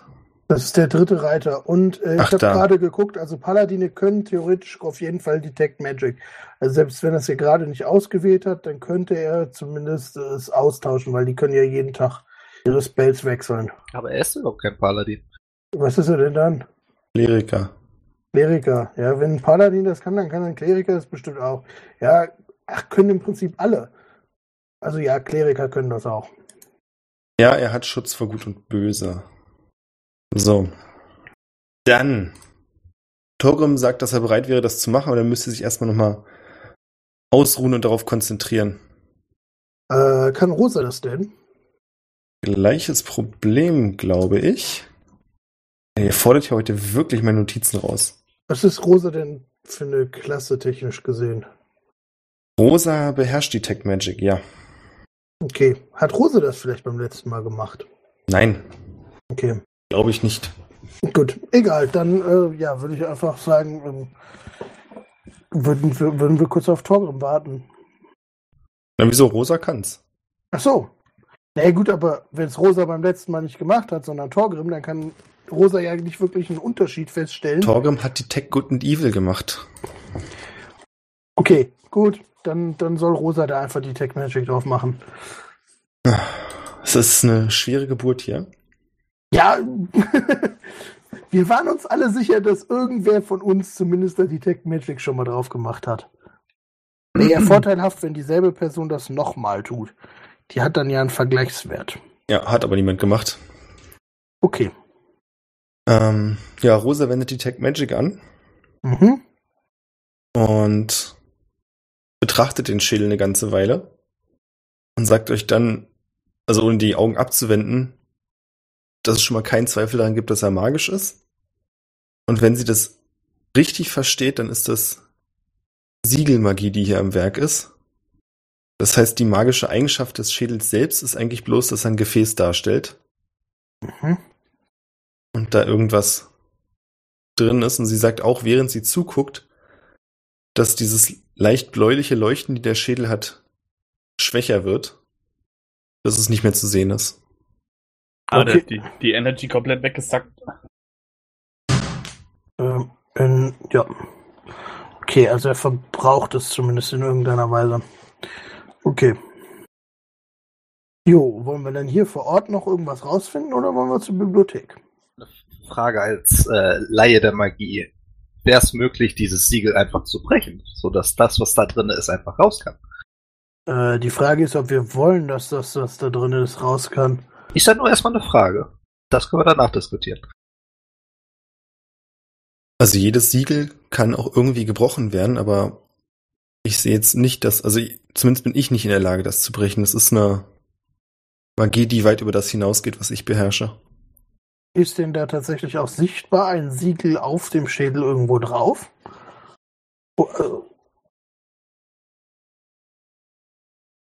Das ist der dritte Reiter. Und äh, ich habe gerade geguckt, also Paladine können theoretisch auf jeden Fall Detect Magic. Also selbst wenn er es hier gerade nicht ausgewählt hat, dann könnte er zumindest äh, es austauschen, weil die können ja jeden Tag ihre Spells wechseln.
aber er ist überhaupt kein Paladin.
Was ist er denn dann?
Kleriker.
Kleriker. Ja, wenn ein Paladin das kann, dann kann ein Kleriker das bestimmt auch. Ja, ach, können im Prinzip alle. Also ja, Kleriker können das auch.
Ja, er hat Schutz vor Gut und Böse. So. Dann. Torgrim sagt, dass er bereit wäre, das zu machen, aber er müsste sich erstmal nochmal ausruhen und darauf konzentrieren.
Äh, kann Rosa das denn?
Gleiches Problem, glaube ich. Ihr fordert ja heute wirklich meine Notizen raus.
Was ist Rosa denn für eine Klasse technisch gesehen?
Rosa beherrscht die Tech Magic, ja.
Okay. Hat Rosa das vielleicht beim letzten Mal gemacht?
Nein,
Okay.
Glaube ich nicht.
Gut, egal. Dann äh, ja, würde ich einfach sagen, ähm, würden, wir, würden wir kurz auf Torgrim warten.
Na, wieso? Rosa kann's.
Ach so. Na ja, gut, aber wenn es Rosa beim letzten Mal nicht gemacht hat, sondern Torgrim, dann kann Rosa ja nicht wirklich einen Unterschied feststellen.
Torgrim hat die Tech Good and Evil gemacht.
okay, gut. Dann, dann soll Rosa da einfach die Tech Magic drauf machen.
Es ist eine schwere Geburt hier.
Ja, wir waren uns alle sicher, dass irgendwer von uns zumindest da die Tech Magic schon mal drauf gemacht hat. Wäre ja vorteilhaft, wenn dieselbe Person das nochmal tut. Die hat dann ja einen Vergleichswert.
Ja, hat aber niemand gemacht.
Okay.
Ähm, ja, Rosa wendet die Tech Magic an
Mhm.
und betrachtet den Schädel eine ganze Weile und sagt euch dann, also ohne die Augen abzuwenden, dass es schon mal keinen Zweifel daran gibt, dass er magisch ist. Und wenn sie das richtig versteht, dann ist das Siegelmagie, die hier am Werk ist. Das heißt, die magische Eigenschaft des Schädels selbst ist eigentlich bloß, dass er ein Gefäß darstellt
Mhm.
und da irgendwas drin ist. Und sie sagt auch, während sie zuguckt, dass dieses leicht bläuliche Leuchten, die der Schädel hat, schwächer wird, dass es nicht mehr zu sehen ist.
Ah,
Okay.
die, die Energy komplett weggesackt.
Ähm, in, ja. Okay, also er verbraucht es zumindest in irgendeiner Weise. Okay. Jo, wollen wir denn hier vor Ort noch irgendwas rausfinden oder wollen wir zur Bibliothek?
Frage als äh, Laie der Magie. Wäre es möglich, dieses Siegel einfach zu brechen, sodass das, was da drin ist, einfach raus kann?
Äh, die Frage ist, ob wir wollen, dass das, was da drin ist, raus kann.
Ist dann nur erstmal eine Frage. Das können wir danach diskutieren.
Also jedes Siegel kann auch irgendwie gebrochen werden, aber ich sehe jetzt nicht, dass, also zumindest bin ich nicht in der Lage, das zu brechen. Das ist eine Magie, die weit über das hinausgeht, was ich beherrsche.
Ist denn da tatsächlich auch sichtbar ein Siegel auf dem Schädel irgendwo drauf? Äh,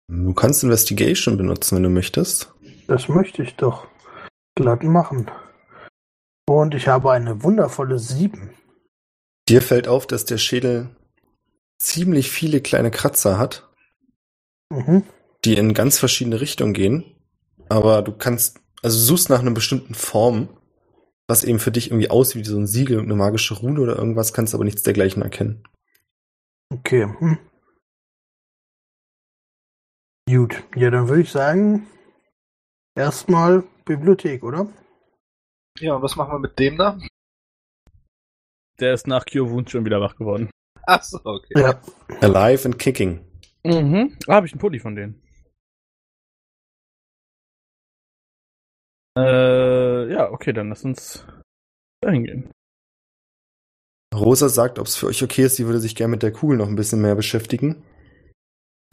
Du kannst Investigation benutzen, wenn du möchtest.
Das möchte ich doch glatt machen. Und ich habe eine wundervolle 7.
Dir fällt auf, dass der Schädel ziemlich viele kleine Kratzer hat,
Mhm.
die in ganz verschiedene Richtungen gehen. Aber du kannst, also du suchst nach einer bestimmten Form, was eben für dich irgendwie aussieht wie so ein Siegel und eine magische Rune oder irgendwas, kannst aber nichts dergleichen erkennen.
Okay. Hm. Gut, ja, dann würde ich sagen, erstmal Bibliothek, oder?
Ja, und was machen wir mit dem da?
Der ist nach Wound schon wieder wach geworden.
Achso, okay.
Ja.
Alive and kicking.
Mhm. Ah, habe ich einen Pulli von denen. Äh, ja, okay, dann lass uns dahin gehen.
Rosa sagt, ob es für euch okay ist, sie würde sich gerne mit der Kugel noch ein bisschen mehr beschäftigen.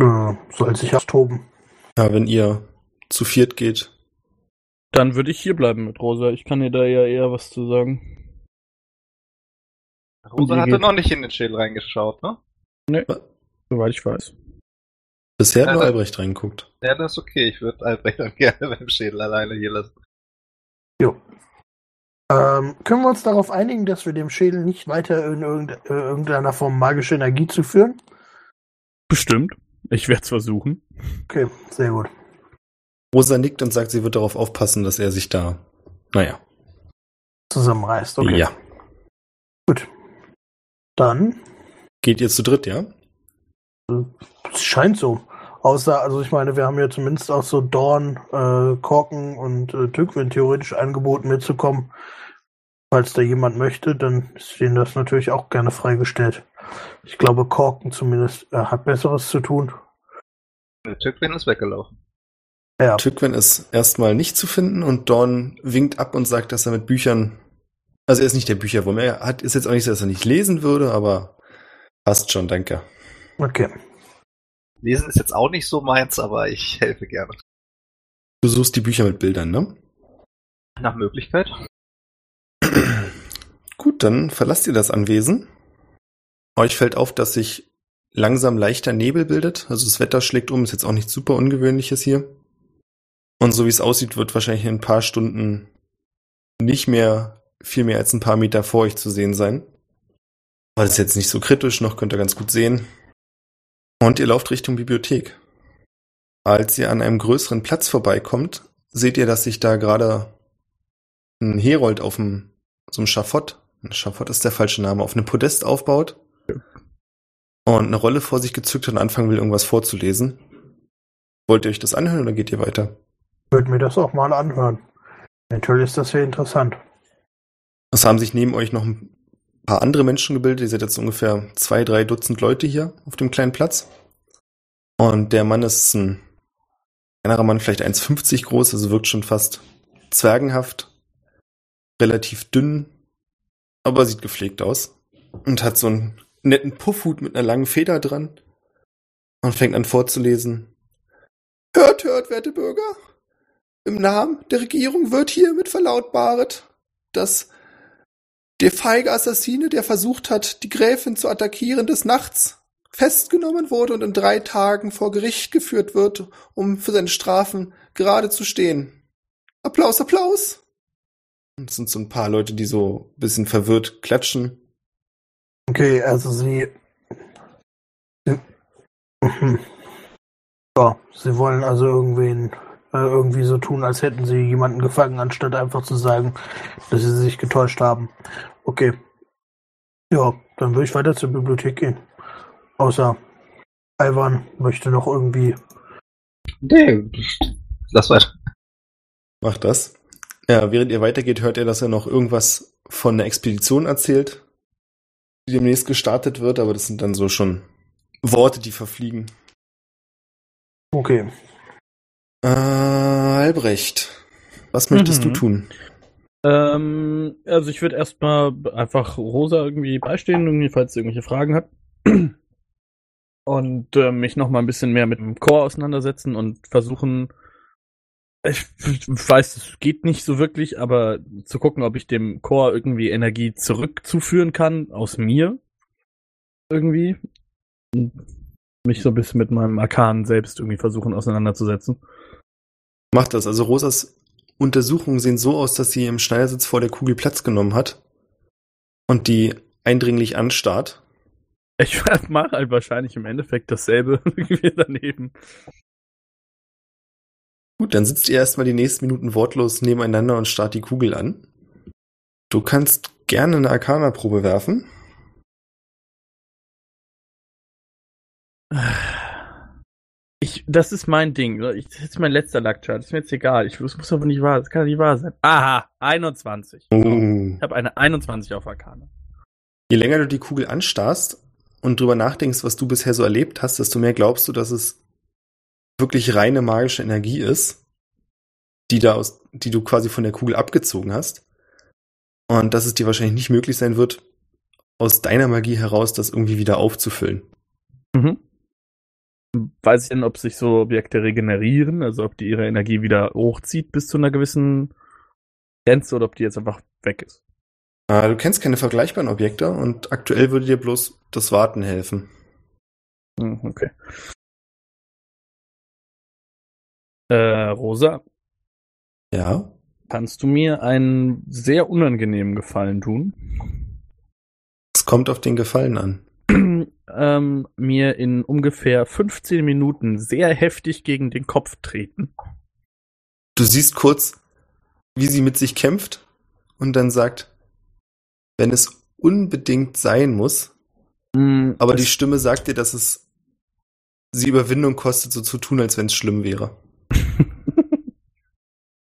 Äh, soll sich austoben.
Ja, wenn ihr zu viert geht.
Dann würde ich hier bleiben mit Rosa. Ich kann dir da ja eher was zu sagen.
Rosa hatte
geht-
noch nicht in den Schädel reingeschaut, ne?
Soweit ich weiß.
Bisher hat nur Albrecht reingeguckt.
Ja, das ist okay. Ich würde Albrecht dann gerne beim Schädel alleine hier lassen.
Jo. Ähm, können wir uns darauf einigen, dass wir dem Schädel nicht weiter in äh, irgendeiner Form magische Energie zuführen?
Bestimmt. Ich werde es versuchen.
Okay, sehr gut.
Rosa nickt und sagt, sie wird darauf aufpassen, dass er sich da, naja,
Zusammenreißt, okay.
ja.
Gut. Dann,
Geht ihr zu dritt, ja?
es scheint so. Außer, also ich meine, wir haben ja zumindest auch so Dorn, äh, Korken und äh, Tückwin theoretisch angeboten mitzukommen. Falls da jemand möchte, dann ist denen das natürlich auch gerne freigestellt. Ich glaube, Korken zumindest äh, hat Besseres zu tun.
Der Tückwin ist weggelaufen.
Ja. Tückwen ist erstmal nicht zu finden und Dawn winkt ab und sagt, dass er mit Büchern, also er ist nicht der Bücherwurm, er hat, ist jetzt auch nicht so, dass er nicht lesen würde, aber passt schon, danke.
Okay.
Lesen ist jetzt auch nicht so meins, aber ich helfe gerne.
Du suchst die Bücher mit Bildern, ne?
Nach Möglichkeit.
Gut, dann verlasst ihr das Anwesen. Euch fällt auf, dass sich langsam leichter Nebel bildet. Also das Wetter schlägt um, ist jetzt auch nichts super Ungewöhnliches hier. Und so wie es aussieht, wird wahrscheinlich in ein paar Stunden nicht mehr viel mehr als ein paar Meter vor euch zu sehen sein. Aber das ist jetzt nicht so kritisch, noch könnt ihr ganz gut sehen. Und ihr lauft Richtung Bibliothek. Als ihr an einem größeren Platz vorbeikommt, seht ihr, dass sich da gerade ein Herold auf dem, so einem Schafott, ein Schafott ist der falsche Name, auf einem Podest aufbaut und eine Rolle vor sich gezückt hat und anfangen will, irgendwas vorzulesen. Wollt ihr euch das anhören oder geht ihr weiter?
Würde mir das auch mal anhören. Natürlich ist das sehr interessant.
Es haben sich neben euch noch ein paar andere Menschen gebildet. Ihr seid jetzt ungefähr zwei, drei Dutzend Leute hier auf dem kleinen Platz. Und der Mann ist ein kleinerer Mann, vielleicht 1,50 groß, also wirkt schon fast zwergenhaft. Relativ dünn, aber sieht gepflegt aus. Und hat so einen netten Puffhut mit einer langen Feder dran. Und fängt an vorzulesen. Hört, hört, werte Bürger. Im Namen der Regierung wird hiermit verlautbaret, dass der feige Assassine, der versucht hat, die Gräfin zu attackieren des Nachts, festgenommen wurde und in drei Tagen vor Gericht geführt wird, um für seine Strafen gerade zu stehen. Applaus, Applaus! Und es sind so ein paar Leute, die so ein bisschen verwirrt klatschen.
Okay, also sie. Ja, sie wollen also irgendwen irgendwie so tun, als hätten sie jemanden gefangen, anstatt einfach zu sagen, dass sie sich getäuscht haben. Okay. Ja, dann würde ich weiter zur Bibliothek gehen. Außer Ivan möchte noch irgendwie.
Nee, lass weiter.
Macht das. Ja, während ihr weitergeht, hört ihr, dass er noch irgendwas von einer Expedition erzählt, die demnächst gestartet wird, aber das sind dann so schon Worte, die verfliegen.
Okay.
Äh, Albrecht, was möchtest mhm. du tun?
Ähm, also ich würde erstmal einfach Rosa irgendwie beistehen, irgendwie, falls sie irgendwelche Fragen hat. Und äh, mich noch mal ein bisschen mehr mit dem Chor auseinandersetzen und versuchen, ich weiß, es geht nicht so wirklich, aber zu gucken, ob ich dem Chor irgendwie Energie zurückzuführen kann aus mir. Irgendwie. Und mich so ein bisschen mit meinem Arkan selbst irgendwie versuchen auseinanderzusetzen.
Macht das. Also Rosas Untersuchungen sehen so aus, dass sie im Schneidersitz vor der Kugel Platz genommen hat und die eindringlich anstarrt.
Ich mache halt wahrscheinlich im Endeffekt dasselbe wie daneben.
Gut, dann sitzt ihr erstmal die nächsten Minuten wortlos nebeneinander und starrt die Kugel an. Du kannst gerne eine Arcana-Probe werfen.
Ich, das ist mein Ding. Ich, das ist mein letzter Luckchart. Ist mir jetzt egal. Ich, das muss aber nicht wahr sein. Das kann nicht wahr sein. Aha, 21. Uh. Ich habe eine 21 auf Arkane.
Je länger du die Kugel anstarrst und drüber nachdenkst, was du bisher so erlebt hast, desto mehr glaubst du, dass es wirklich reine magische Energie ist, die da aus, die du quasi von der Kugel abgezogen hast. Und dass es dir wahrscheinlich nicht möglich sein wird, aus deiner Magie heraus das irgendwie wieder aufzufüllen.
Mhm. Weiß ich denn, ob sich so Objekte regenerieren, also ob die ihre Energie wieder hochzieht bis zu einer gewissen Grenze oder ob die jetzt einfach weg ist?
Ah, du kennst keine vergleichbaren Objekte und aktuell würde dir bloß das Warten helfen.
Hm, okay. Äh, Rosa?
Ja?
Kannst du mir einen sehr unangenehmen Gefallen tun?
Es kommt auf den Gefallen an
ähm, mir in ungefähr 15 Minuten sehr heftig gegen den Kopf treten.
Du siehst kurz, wie sie mit sich kämpft und dann sagt, wenn es unbedingt sein muss, mm, aber die Stimme sagt dir, dass es sie Überwindung kostet, so zu tun, als wenn es schlimm wäre.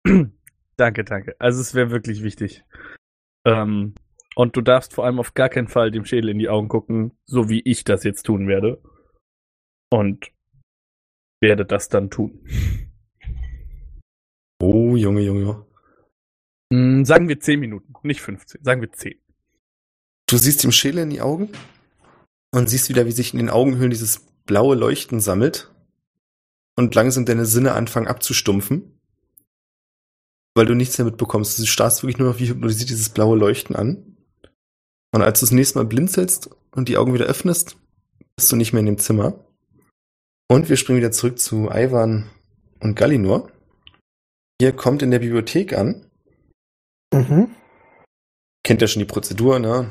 danke, danke. Also es wäre wirklich wichtig. Ähm, und du darfst vor allem auf gar keinen Fall dem Schädel in die Augen gucken, so wie ich das jetzt tun werde. Und werde das dann tun.
Junge, Junge.
Hm, sagen wir 10 Minuten, nicht 15. Sagen wir 10.
Du siehst dem Schäler in die Augen und siehst wieder, wie sich in den Augenhöhlen dieses blaue Leuchten sammelt und langsam deine Sinne anfangen abzustumpfen, weil du nichts mehr mitbekommst. Du starrst wirklich nur noch wie hypnotisiert dieses blaue Leuchten an. Und als du das nächste Mal blinzelst und die Augen wieder öffnest, bist du nicht mehr in dem Zimmer. Und wir springen wieder zurück zu Ivan und Gallinor. Ihr kommt in der Bibliothek an.
Mhm.
Kennt ja schon die Prozedur, ne?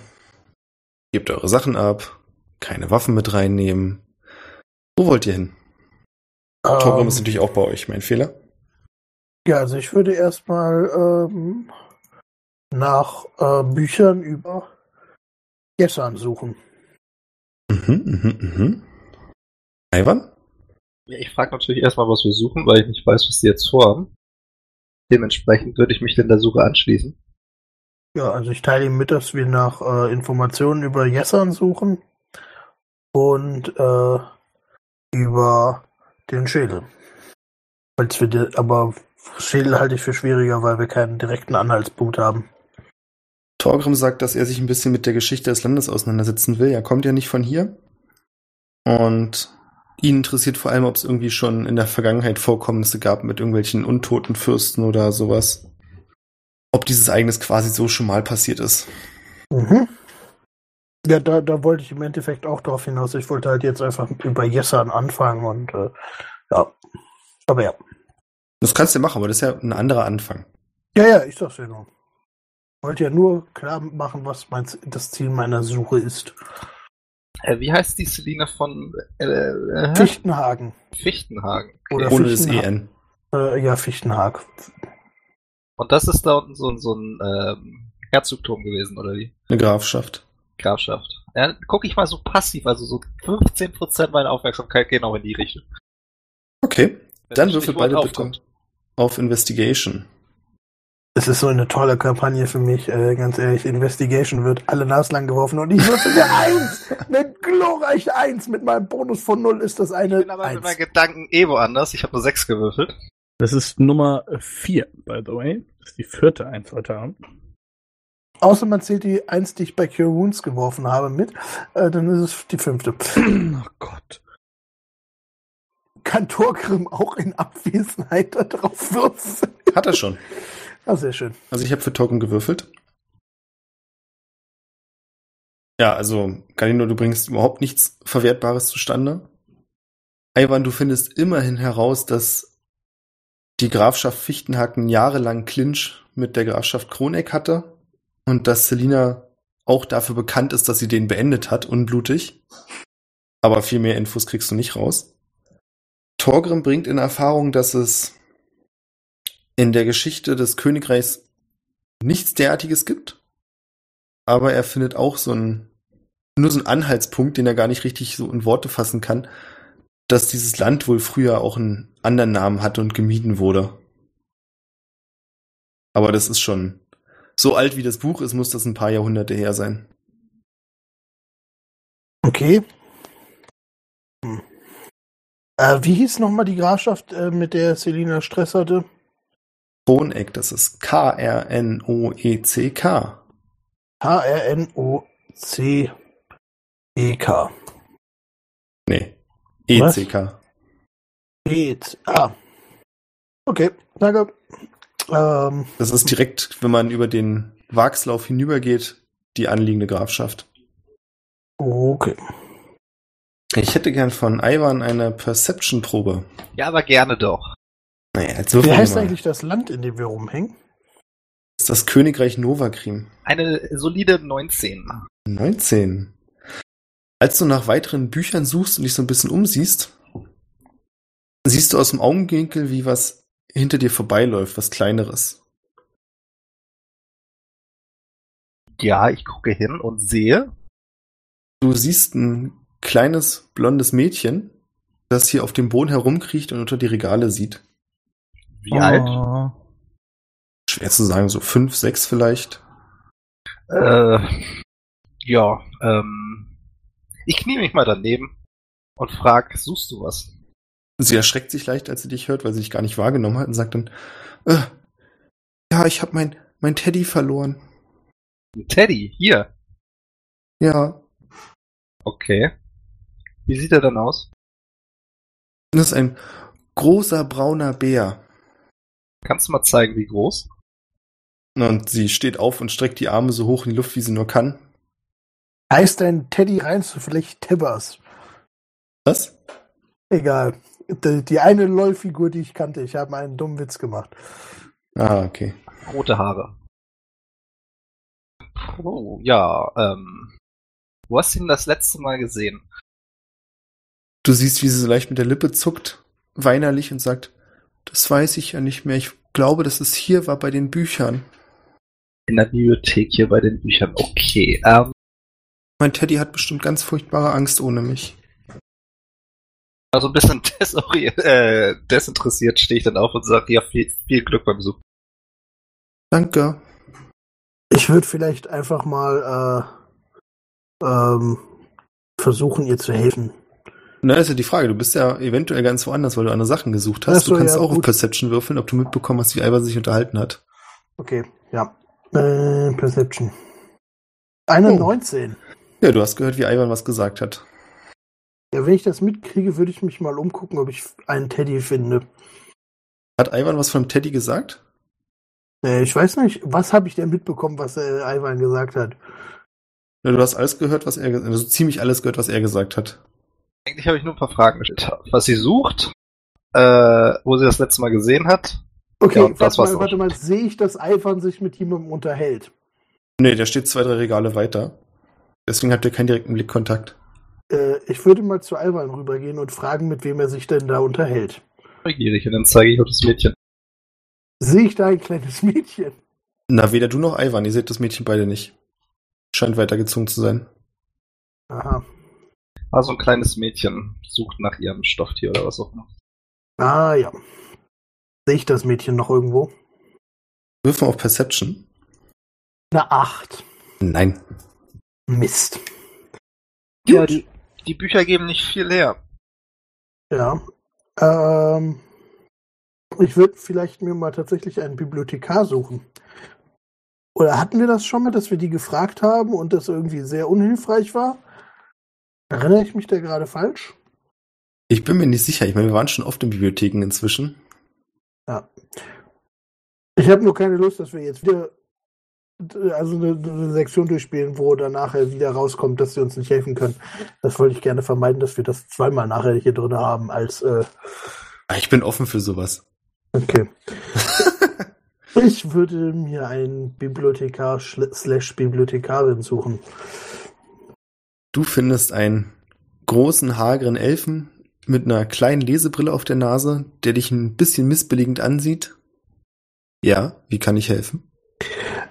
Gebt eure Sachen ab, keine Waffen mit reinnehmen. Wo wollt ihr hin? Torum ist
Ähm,
natürlich auch bei euch, mein Fehler.
ja, also ich würde erstmal ähm, nach äh, Büchern über Jessan suchen.
Mhm, mhm, mhm. Ivan?
Ja, ich frage natürlich erstmal, was wir suchen, weil ich nicht weiß, was die jetzt vorhaben. Dementsprechend würde ich mich denn der Suche anschließen.
Ja, also ich teile ihm mit, dass wir nach äh, Informationen über Jessan suchen und äh, über den Schädel. Falls wir de- aber Schädel halte ich für schwieriger, weil wir keinen direkten Anhaltspunkt haben.
Torgrim sagt, dass er sich ein bisschen mit der Geschichte des Landes auseinandersetzen will. Er kommt ja nicht von hier. Und ihn interessiert vor allem, ob es irgendwie schon in der Vergangenheit Vorkommnisse gab mit irgendwelchen untoten Fürsten oder sowas. Ob dieses Ereignis quasi so schon mal passiert ist.
Mhm. Ja, da, da wollte ich im Endeffekt auch drauf hinaus. Ich wollte halt jetzt einfach über Jessan anfangen und äh, ja. Aber ja.
Das kannst du ja machen, aber das ist ja ein anderer Anfang.
Ja, ja, ich sag's ja nur. Wollte ja nur klar machen, was mein, das Ziel meiner Suche ist.
Äh, wie heißt die Selina von äh, äh,
Fichtenhagen.
Fichtenhagen? Okay.
Oder
Ohne das
Fichtenhagen.
EN.
Äh, ja, Fichtenhag.
Und das ist da unten so, ein- so ein ähm, Herzogturm gewesen, oder wie?
Eine Grafschaft.
Grafschaft. Ja, gucke ich mal so passiv, also so 15% meiner Aufmerksamkeit gehen auch in die Richtung.
Okay,
Wenn
dann würfel beide bitte auf Investigation.
Es ist so eine tolle Kampagne für mich, äh, ganz ehrlich. Investigation wird alle naslang geworfen und ich würfel eine Eins! Eine glorreiche Eins! Mit meinem Bonus von Null ist das eine
Ich bin aber mit
Eins.
meinen Gedanken eh woanders. Ich habe nur 6 gewürfelt.
Das ist Nummer 4, by the way. Das ist die vierte Eins heute Abend.
Außer man zählt die Eins, die ich bei Cure Wounds geworfen habe, mit. Äh, dann ist es die fünfte.
Oh Gott.
Kann Torgrim auch in Abwesenheit da drauf würfeln?
Hat er schon.
Ah, sehr schön.
Also ich habe für Token gewürfelt. Ja, also Galino, du bringst überhaupt nichts Verwertbares zustande. Ivan, du findest immerhin heraus, dass die Grafschaft Fichtenhaken jahrelang Clinch mit der Grafschaft Kroneck hatte und dass Selina auch dafür bekannt ist, dass sie den beendet hat, unblutig. Aber viel mehr Infos kriegst du nicht raus. Torgrim bringt in Erfahrung, dass es in der Geschichte des Königreichs nichts derartiges gibt. Aber er findet auch so ein, nur so einen Anhaltspunkt, den er gar nicht richtig so in Worte fassen kann, dass dieses Land wohl früher auch einen anderen Namen hatte und gemieden wurde. Aber das ist schon so alt wie das Buch ist, muss das ein paar Jahrhunderte her sein.
Okay. Hm. Äh, wie hieß nochmal die Grafschaft, äh, mit der Selina Stress hatte?
Kroneck, das ist K-R-N-O-E-C-K.
H-R-N-O-C-E-K.
Nee,
Was?
E-C-K.
Geht. Ah. Okay, danke. Ähm,
Das ist direkt, wenn man über den Wachslauf hinübergeht, die anliegende Grafschaft.
okay.
Ich hätte gern von Ivan eine Perception-Probe.
Ja, aber gerne doch.
Naja, jetzt
Wie heißt
mal.
eigentlich das Land, in dem wir rumhängen?
Das ist das Königreich Novakrim.
Eine solide 19.
19. Als du nach weiteren Büchern suchst und dich so ein bisschen umsiehst, siehst du aus dem Augenwinkel, wie was hinter dir vorbeiläuft, was kleineres.
Ja, ich gucke hin und sehe.
Du siehst ein kleines blondes Mädchen, das hier auf dem Boden herumkriecht und unter die Regale sieht.
Wie alt?
Oh.
Schwer zu sagen, so fünf, sechs vielleicht.
Äh, ja, ähm, ich knie mich mal daneben und frag, suchst du was?
Sie erschreckt sich leicht, als sie dich hört, weil sie dich gar nicht wahrgenommen hat und sagt dann, äh, Ja, ich habe mein, mein Teddy verloren.
Teddy, hier.
Ja,
Okay. Wie sieht er dann aus?
das ist ein großer brauner Bär.
Kannst du mal zeigen, wie groß?
Und sie steht auf und streckt die Arme so hoch in die Luft, wie sie nur kann.
Heißt dein Teddy Reins vielleicht Tibbers?
Was?
Egal. Die, die eine LOL-Figur, die ich kannte. Ich habe einen dummen Witz gemacht.
Ah, okay.
Rote Haare. Oh, ja, ähm. Wo hast du ihn das letzte Mal gesehen?
Du siehst, wie sie so leicht mit der Lippe zuckt, weinerlich und sagt, das weiß ich ja nicht mehr. Ich glaube, dass es hier war bei den Büchern.
In der Bibliothek hier bei den Büchern. Okay, ähm.
Mein Teddy hat bestimmt ganz furchtbare Angst ohne mich.
Also ein bisschen äh, desinteressiert stehe ich dann auf und sage, ja, viel, viel Glück beim Besuch.
Danke.
Ich würde vielleicht einfach mal äh, ähm, versuchen, ihr zu helfen.
Na, ist ja die Frage. Du bist ja eventuell ganz woanders, weil du andere Sachen gesucht hast.
So,
du kannst
ja,
auch auf
gut.
Perception würfeln, ob du mitbekommen hast, wie Ivan sich unterhalten hat.
Okay, ja. Äh, Perception. Eine
Oh.
19.
Ja, du hast gehört, wie Ivan was gesagt hat.
Ja, wenn ich das mitkriege, würde ich mich mal umgucken, ob ich einen Teddy finde.
Hat Ivan was von Teddy gesagt?
Äh, ich weiß nicht, was habe ich denn mitbekommen, was äh, Ivan gesagt hat?
Ja, du hast alles gehört, was er, ge- also ziemlich alles gehört, was er gesagt hat.
Eigentlich habe ich nur ein paar Fragen gestellt. Was sie sucht, äh, wo sie das letzte Mal gesehen hat.
Okay,
Ja, das
mal,
auch.
warte mal, sehe ich, dass Ivan sich mit jemandem unterhält?
Nee, der steht zwei, drei Regale weiter. Deswegen habt ihr keinen direkten Blickkontakt.
Äh, ich würde mal zu Ivan rübergehen und fragen, mit wem er sich denn da unterhält.
Neugierig. Und dann zeige ich auf das Mädchen.
Sehe ich da ein kleines Mädchen?
Na, weder du noch Ivan, ihr seht das Mädchen beide nicht. Scheint weitergezogen zu sein.
Aha.
Also ein kleines Mädchen sucht nach ihrem Stofftier oder was auch immer.
Ah, ja. Sehe ich das Mädchen noch irgendwo?
Würfen auf Perception.
Eine 8.
Nein.
Mist.
Ja,
Gut.
die, die Bücher geben nicht viel her.
Ja. Ähm, ich würde vielleicht mir mal tatsächlich einen Bibliothekar suchen. Oder hatten wir das schon mal, dass wir die gefragt haben und das irgendwie sehr unhilfreich war? Erinnere ich mich da gerade falsch?
Ich bin mir nicht sicher. Ich meine, wir waren schon oft in Bibliotheken inzwischen.
Ich habe nur keine Lust, dass wir jetzt wieder also eine, eine Sektion durchspielen, wo dann nachher wieder rauskommt, dass sie uns nicht helfen können. Das wollte ich gerne vermeiden, dass wir das zweimal nachher hier drin haben, als äh,
Ah, Ich bin offen für sowas.
okay. Ich würde mir einen Bibliothekar slash Bibliothekarin suchen.
Du findest einen großen, hageren Elfen mit einer kleinen Lesebrille auf der Nase, der dich ein bisschen missbilligend ansieht. Ja, wie kann ich helfen?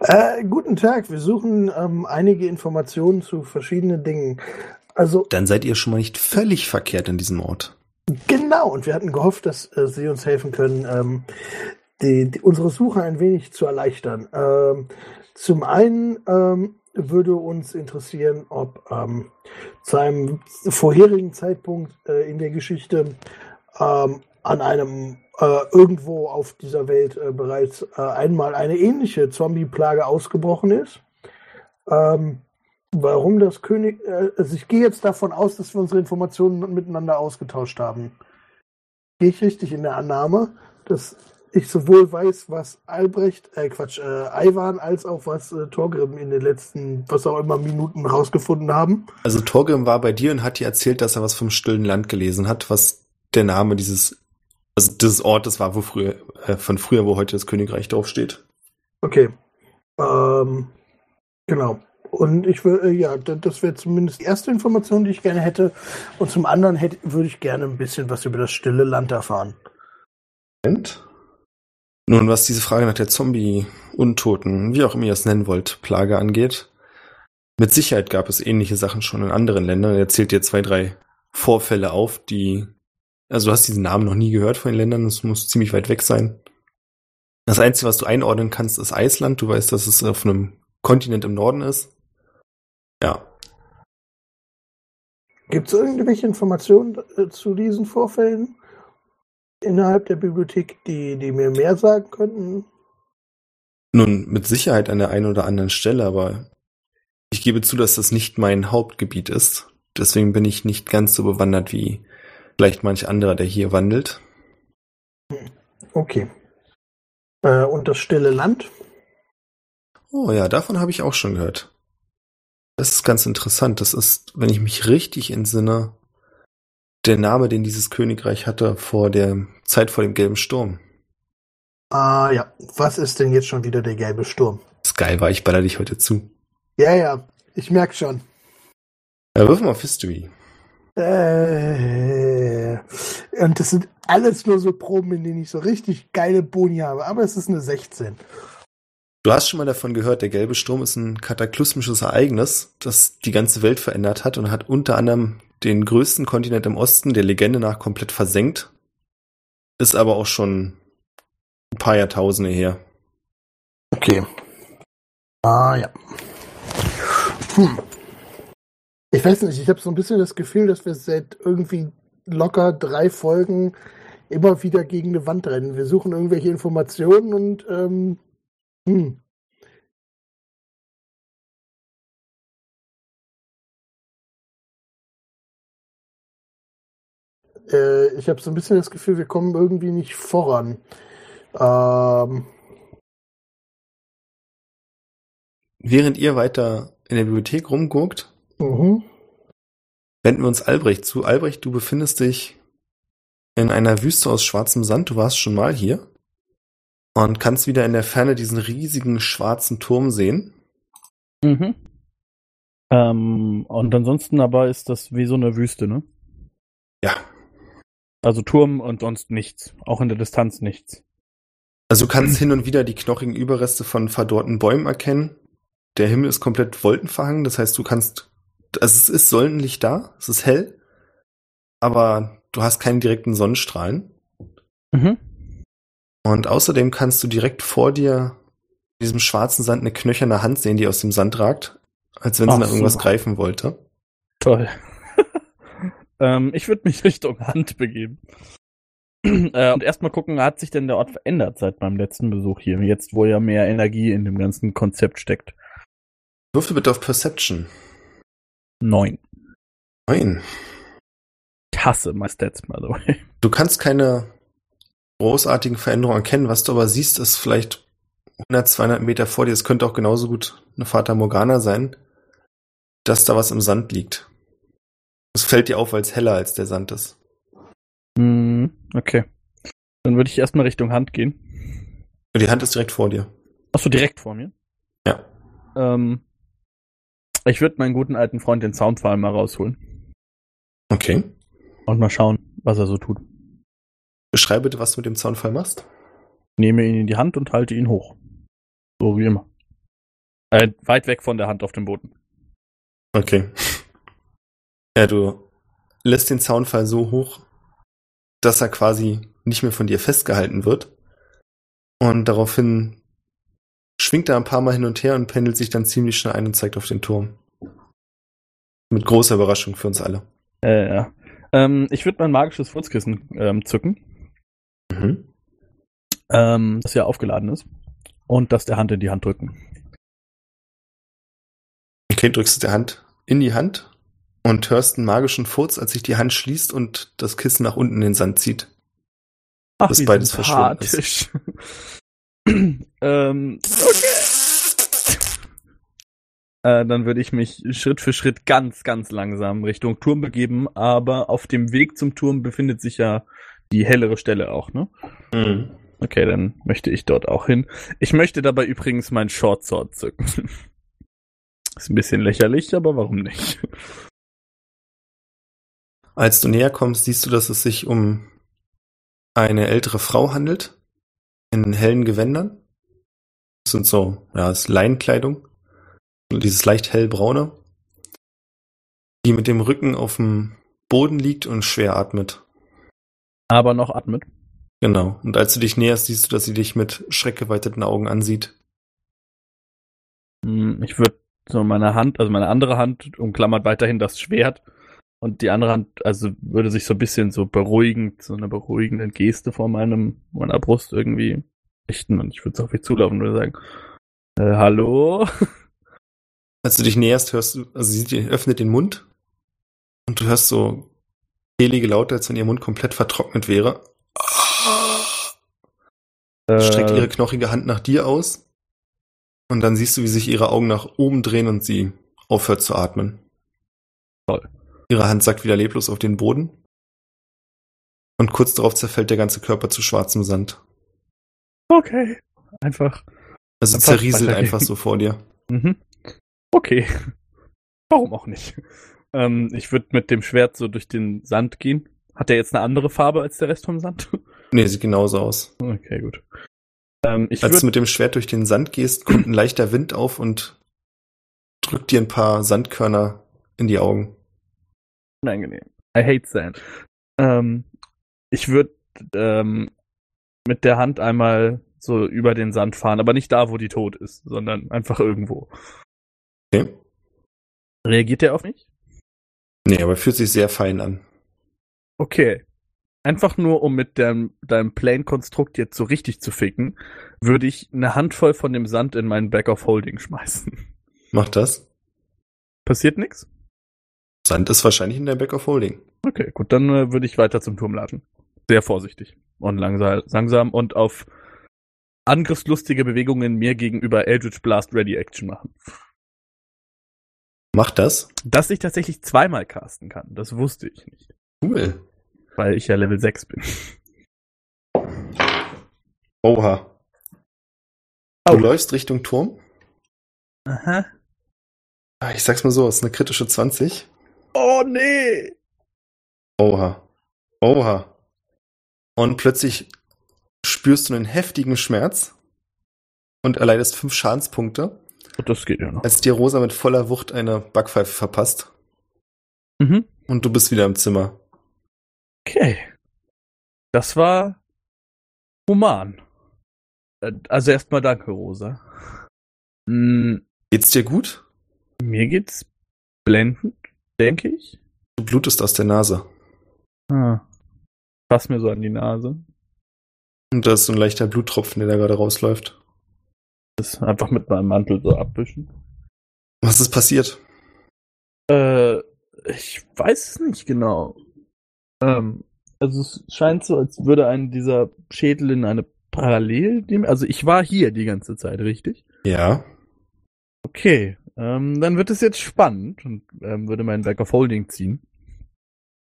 Äh, guten Tag, wir suchen ähm, einige Informationen zu verschiedenen Dingen. Also
Dann seid ihr schon mal nicht völlig verkehrt an diesem Ort.
Genau, und wir hatten gehofft, dass äh, Sie uns helfen können, ähm, die, die, unsere Suche ein wenig zu erleichtern. Ähm, zum einen ähm, würde uns interessieren, ob ähm, zu einem vorherigen Zeitpunkt äh, in der Geschichte ähm, an einem äh, irgendwo auf dieser Welt äh, bereits äh, einmal eine ähnliche Zombie-Plage ausgebrochen ist. Ähm, warum das König. Äh, also ich gehe jetzt davon aus, dass wir unsere Informationen miteinander ausgetauscht haben. Gehe ich richtig in der Annahme, dass ich sowohl weiß, was Albrecht, äh Quatsch, äh, Ivan, als auch was äh, Torgrim in den letzten, was auch immer, Minuten rausgefunden haben.
Also Torgrim war bei dir und hat dir erzählt, dass er was vom stillen Land gelesen hat, was der Name dieses, also des Ortes war, wo früher, äh, von früher, wo heute das Königreich draufsteht.
Okay. Ähm, genau. Und ich will, äh, ja, das wäre zumindest die erste Information, die ich gerne hätte. Und zum anderen hätte, würde ich gerne ein bisschen was über das stille Land erfahren.
Moment. Nun, was diese Frage nach der Zombie-Untoten, wie auch immer ihr es nennen wollt, Plage angeht, mit Sicherheit gab es ähnliche Sachen schon in anderen Ländern. Er zählt dir zwei, drei Vorfälle auf, die, also du hast diesen Namen noch nie gehört von den Ländern, das muss ziemlich weit weg sein. Das Einzige, was du einordnen kannst, ist Island. Du weißt, dass es auf einem Kontinent im Norden ist. Ja.
Gibt es irgendwelche Informationen äh, zu diesen Vorfällen innerhalb der Bibliothek, die, die mir mehr sagen könnten?
Nun, mit Sicherheit an der einen oder anderen Stelle, aber ich gebe zu, dass das nicht mein Hauptgebiet ist. Deswegen bin ich nicht ganz so bewandert wie vielleicht manch anderer, der hier wandelt.
Okay. Äh, und das stille Land?
Oh ja, davon habe ich auch schon gehört. Das ist ganz interessant. Das ist, wenn ich mich richtig entsinne, der Name, den dieses Königreich hatte vor der Zeit vor dem gelben Sturm.
Ah ja, was ist denn jetzt schon wieder der gelbe Sturm?
Sky war ich baller dich heute zu.
Ja, ja, ich merk schon.
Ja, wirf mal auf History.
Äh, und das sind alles nur so Proben, in denen ich so richtig geile Boni habe, aber es ist eine 16.
Du hast schon mal davon gehört, der gelbe Sturm ist ein kataklysmisches Ereignis, das die ganze Welt verändert hat und hat unter anderem den größten Kontinent im Osten der Legende nach komplett versenkt. Ist aber auch schon ein paar Jahrtausende her.
Okay. Ah ja. Hm. Ich weiß nicht, ich habe so ein bisschen das Gefühl, dass wir seit irgendwie locker drei Folgen immer wieder gegen eine Wand rennen. Wir suchen irgendwelche Informationen und ähm, hm. Äh, ich habe so ein bisschen das Gefühl, wir kommen irgendwie nicht voran. Ähm,
Während ihr weiter in der Bibliothek rumguckt,
mhm.
wenden wir uns Albrecht zu. Albrecht, du befindest dich in einer Wüste aus schwarzem Sand. Du warst schon mal hier und kannst wieder in der Ferne diesen riesigen schwarzen Turm sehen.
Mhm. Ähm, und ansonsten aber ist das wie so eine Wüste, ne?
Ja.
Also Turm und sonst nichts. Auch in der Distanz nichts.
Also du kannst hin und wieder die knochigen Überreste von verdorrten Bäumen erkennen. Der Himmel ist komplett wolkenverhangen, das heißt, du kannst, also es ist Sonnenlicht da, es ist hell, aber du hast keinen direkten Sonnenstrahlen.
Mhm.
Und außerdem kannst du direkt vor dir in diesem schwarzen Sand eine knöcherne Hand sehen, die aus dem Sand ragt, als wenn sie
Ach
nach irgendwas
so.
greifen wollte.
Toll. Ähm, ich würde mich Richtung Hand begeben. äh, und erstmal gucken, hat sich denn der Ort verändert seit meinem letzten Besuch hier? Jetzt, wo ja mehr Energie in dem ganzen Konzept steckt.
Würfel bitte auf Perception.
Neun.
Nein.
Ich hasse my Stats, by the way.
Du kannst keine großartigen Veränderungen erkennen. Was du aber siehst, ist vielleicht 100, 200 Meter vor dir. Es könnte auch genauso gut eine Fata Morgana sein, dass da was im Sand liegt. Es fällt dir auf, weil es heller als der Sand ist.
Hm, okay. Dann würde ich erstmal Richtung Hand gehen.
Die Hand ist direkt vor dir.
Achso, direkt vor mir.
Ja.
Ähm, ich würde meinen guten alten Freund den Soundfall mal rausholen
Okay.
und mal schauen, was er so tut.
Beschreibe bitte, was du mit dem Zaunfall machst.
Nehme ihn in die Hand und halte ihn hoch. So wie immer. Äh, weit weg von der Hand auf dem Boden.
Okay. Ja, du lässt den Zaunfall so hoch, dass er quasi nicht mehr von dir festgehalten wird. Und daraufhin schwingt er ein paar Mal hin und her und pendelt sich dann ziemlich schnell ein und zeigt auf den Turm. Mit großer Überraschung für uns alle.
Äh, ja. Ähm, ich würde mein magisches Furzkissen ähm, zücken,
Mhm.
ähm, das ja aufgeladen ist. Und das der Hand in die Hand drücken.
Okay, drückst du der Hand in die Hand und hörst einen magischen Furz, als sich die Hand schließt und das Kissen nach unten in den Sand zieht.
Ach,
Bis
wie
beides verschwunden ist.
ähm, okay. Äh, dann würde ich mich Schritt für Schritt ganz, ganz langsam Richtung Turm begeben, aber auf dem Weg zum Turm befindet sich ja die hellere Stelle auch, ne?
Mhm.
Okay, dann möchte ich dort auch hin. Ich möchte dabei übrigens mein Short Sword zücken. Ist ein bisschen lächerlich, aber warum nicht?
Als du näher kommst, siehst du, dass es sich um eine ältere Frau handelt, in hellen Gewändern. Das sind so, ja, das ist Leinenkleidung. Dieses leicht hellbraune. Die mit dem Rücken auf dem Boden liegt und schwer atmet.
Aber noch atmet.
Genau. Und als du dich näherst, siehst du, dass sie dich mit schreckgeweiteten Augen ansieht.
Hm, Ich würde so meine Hand, also meine andere Hand umklammert weiterhin das Schwert und die andere Hand, also würde sich so ein bisschen so beruhigend, so eine beruhigende Geste vor meinem, meiner Brust irgendwie richten und ich würde es auf mich zulaufen und würde sagen, Äh, hallo?
Als du dich näherst, hörst du, also sie öffnet den Mund und du hörst so kehlige Laute, als wenn ihr Mund komplett vertrocknet wäre.
Äh,
Streckt ihre knochige Hand nach dir aus und dann siehst du, wie sich ihre Augen nach oben drehen und sie aufhört zu atmen.
Toll.
Ihre Hand sackt wieder leblos auf den Boden und kurz darauf zerfällt der ganze Körper zu schwarzem Sand.
Okay. Einfach.
Also
Einfach
zerrieselt einfach so vor dir.
Mhm. Okay. Warum auch nicht? Ähm, ich würde mit dem Schwert so durch den Sand gehen. Hat der jetzt eine andere Farbe als der Rest vom Sand?
Nee, sieht genauso aus.
Okay, gut. Ähm, ich
Als du mit dem Schwert durch den Sand gehst, kommt ein leichter Wind auf und drückt dir ein paar Sandkörner in die Augen.
Unangenehm. I hate sand. Ähm, ich würde ähm, mit der Hand einmal so über den Sand fahren, aber nicht da, wo die tot ist, sondern einfach irgendwo.
Okay.
Reagiert der auf mich?
Nee, aber fühlt sich sehr fein an.
Okay. Einfach nur, um mit deinem, deinem Plane-Konstrukt jetzt so richtig zu ficken, würde ich eine Handvoll von dem Sand in meinen Bag of Holding schmeißen.
Macht das?
Passiert nix?
Sand ist wahrscheinlich in der Back of Holding.
Okay, gut, dann äh, würde ich weiter zum Turm latschen. Sehr vorsichtig und langsam, langsam und auf angriffslustige Bewegungen mir gegenüber Eldritch Blast Ready Action machen.
Macht das?
Dass ich tatsächlich zweimal casten kann, das wusste ich nicht,
Cool.
weil ich ja Level 6 bin.
Oha. Du
Oh.
läufst Richtung Turm.
Aha.
Ah, Ich sag's mal so, es ist eine kritische 20.
Oh nee!
Oha. Oha. Und plötzlich spürst du einen heftigen Schmerz und erleidest fünf Schadenspunkte,
Das geht ja noch.
als dir Rosa mit voller Wucht eine Backpfeife verpasst.
Mhm.
Und du bist wieder im Zimmer.
Okay. Das war human. Äh, Also erstmal danke, Rosa. Mm,
Geht's dir gut?
mir geht's blendend, denke ich.
Du blutest aus der Nase.
Ah. Fass mir so an die Nase.
Und da ist so ein leichter Bluttropfen, der da gerade rausläuft.
Das einfach mit meinem Mantel so abwischen.
Was ist passiert?
Äh, ich weiß es nicht genau. Ähm, also es scheint so, als würde ein dieser Schädel in eine Parallel, also ich war hier die ganze Zeit, richtig?
Ja.
Okay, ähm, dann wird es jetzt spannend und ähm, würde meinen Back of Holding ziehen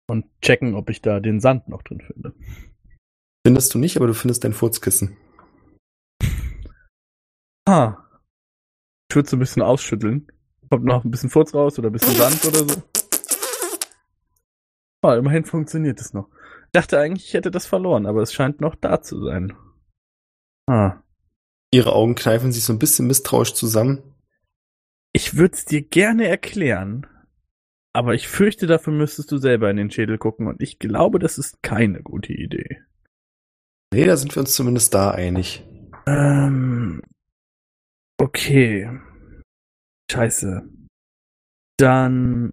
und checken, ob ich da den Sand noch drin finde.
Findest du nicht, aber du findest dein Furzkissen.
Ah. Ich würde so ein bisschen ausschütteln. Kommt noch ein bisschen Furz raus oder ein bisschen Sand oder so. Ah, immerhin funktioniert es noch. Ich dachte eigentlich, ich hätte das verloren, aber es scheint noch da zu sein. Ah.
Ihre Augen kneifen sich so ein bisschen misstrauisch zusammen.
Ich würde es dir gerne erklären, aber ich fürchte, dafür müsstest du selber in den Schädel gucken und ich glaube, das ist keine gute Idee.
Nee, da sind wir uns zumindest da einig.
Ähm. Okay. Scheiße. Dann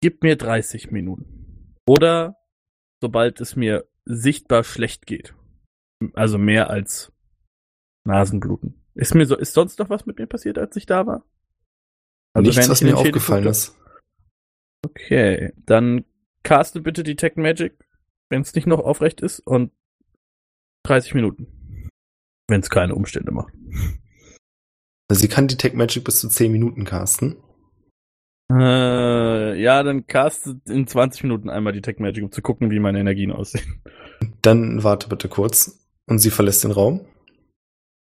gib mir 30 Minuten. Oder sobald es mir sichtbar schlecht geht. Also mehr als Nasenbluten. Ist mir so, ist sonst noch was mit mir passiert, als ich da war?
Nichts,
während
was mir aufgefallen ist.
Okay, dann caste bitte Detect Magic, wenn es nicht noch aufrecht ist, und 30 Minuten. Wenn es keine Umstände macht.
Also sie kann Detect Magic bis zu 10 Minuten casten.
Äh, ja, dann caste in 20 Minuten einmal Detect Magic, um zu gucken, wie meine Energien aussehen.
Dann warte bitte kurz. Und sie verlässt den Raum.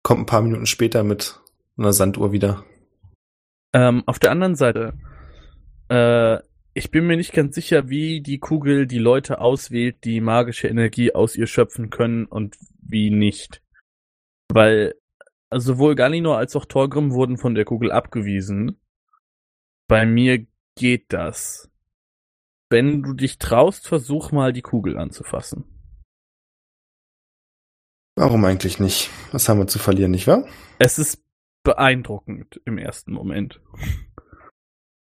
Kommt ein paar Minuten später mit einer Sanduhr wieder.
Ähm, auf der anderen Seite, äh, ich bin mir nicht ganz sicher, wie die Kugel die Leute auswählt, die magische Energie aus ihr schöpfen können und wie nicht. Weil also sowohl Galinor als auch Torgrim wurden von der Kugel abgewiesen. Bei mir geht das. Wenn du dich traust, versuch mal die Kugel anzufassen.
Warum eigentlich nicht? Was haben wir zu verlieren, nicht wahr?
Es ist beeindruckend im ersten Moment.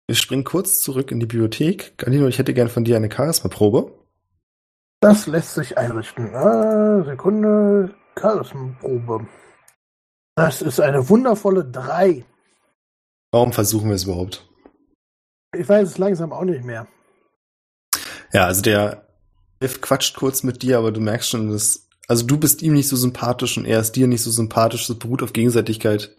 Wir springen kurz zurück in die Bibliothek. Galino, ich hätte gern von dir eine Charisma-Probe.
Das lässt sich einrichten. Ah, Sekunde. Charisma-Probe. Das ist eine wundervolle 3.
Warum versuchen wir es überhaupt?
Ich weiß es langsam auch nicht mehr.
Ja, also der Elf quatscht kurz mit dir, aber du merkst schon, dass, also du bist ihm nicht so sympathisch und er ist dir nicht so sympathisch. Das beruht auf Gegenseitigkeit.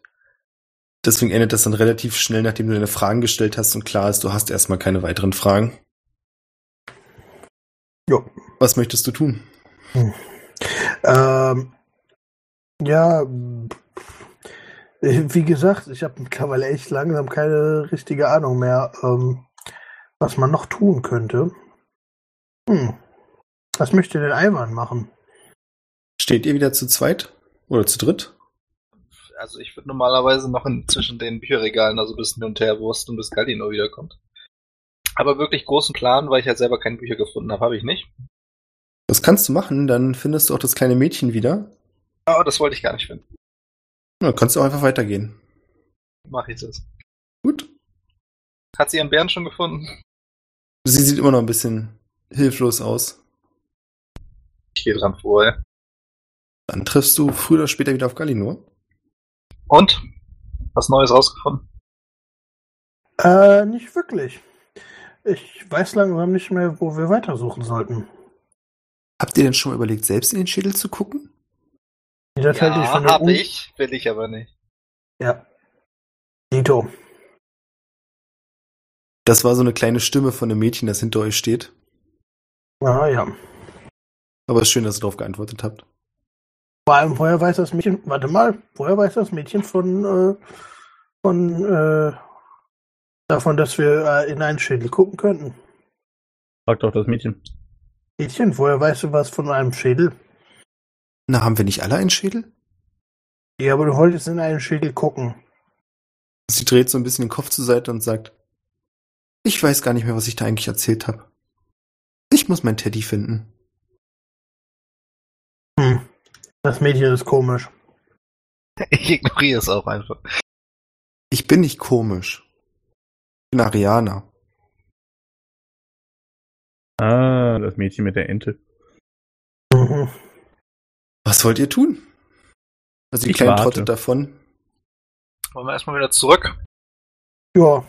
Deswegen endet das dann relativ schnell, nachdem du deine Fragen gestellt hast und klar ist, du hast erstmal keine weiteren Fragen.
Jo.
Was möchtest du tun?
Hm. Ähm, ja, wie gesagt, ich habe mittlerweile echt langsam keine richtige Ahnung mehr, ähm, was man noch tun könnte. Hm. Was möchte denn Ivan machen?
Steht ihr wieder zu zweit? Oder zu dritt?
Also ich würde normalerweise noch in, zwischen den Bücherregalen also bis hin und her wursten, bis Galino wiederkommt. Aber wirklich großen Plan, weil ich ja selber keine Bücher gefunden habe, habe ich nicht.
Das kannst du machen, dann findest du auch das kleine Mädchen wieder.
Aber das wollte ich gar nicht finden.
Na, kannst du auch einfach weitergehen.
Mach ich das.
Gut.
Hat sie ihren Bären schon gefunden?
Sie sieht immer noch ein bisschen hilflos aus.
Ich gehe dran vorher.
Dann triffst du früher oder später wieder auf Galinor.
Und? Was Neues rausgefunden?
Äh, nicht wirklich. Ich weiß langsam nicht mehr, wo wir weitersuchen sollten.
Habt ihr denn schon mal überlegt, selbst in den Schädel zu gucken?
Ja,
halte ich eine
hab
Un-
ich, will ich aber nicht.
Ja. Dito.
Das war so eine kleine Stimme von einem Mädchen, das hinter euch steht.
Ah ja.
Aber es ist schön, dass ihr darauf geantwortet habt.
Vor allem, woher weiß das Mädchen, warte mal, woher weiß das Mädchen von, äh, von, äh, davon, dass wir äh, in einen Schädel gucken könnten?
Frag doch das Mädchen.
Mädchen, woher weißt du was von einem Schädel?
Na, haben wir nicht alle einen Schädel?
Ja, aber du wolltest in einen Schädel gucken.
Sie dreht so ein bisschen den Kopf zur Seite und sagt, ich weiß gar nicht mehr, was ich da eigentlich erzählt habe. Ich muss mein Teddy finden.
Das Mädchen ist komisch.
Ich ignoriere es auch einfach.
Ich bin nicht komisch. Ich bin Ariana.
Ah, das Mädchen mit der Ente.
Mhm.
Was wollt ihr tun? Also die
Ich
Kleine
warte.
trottet davon.
Wollen wir erstmal wieder zurück?
Ja.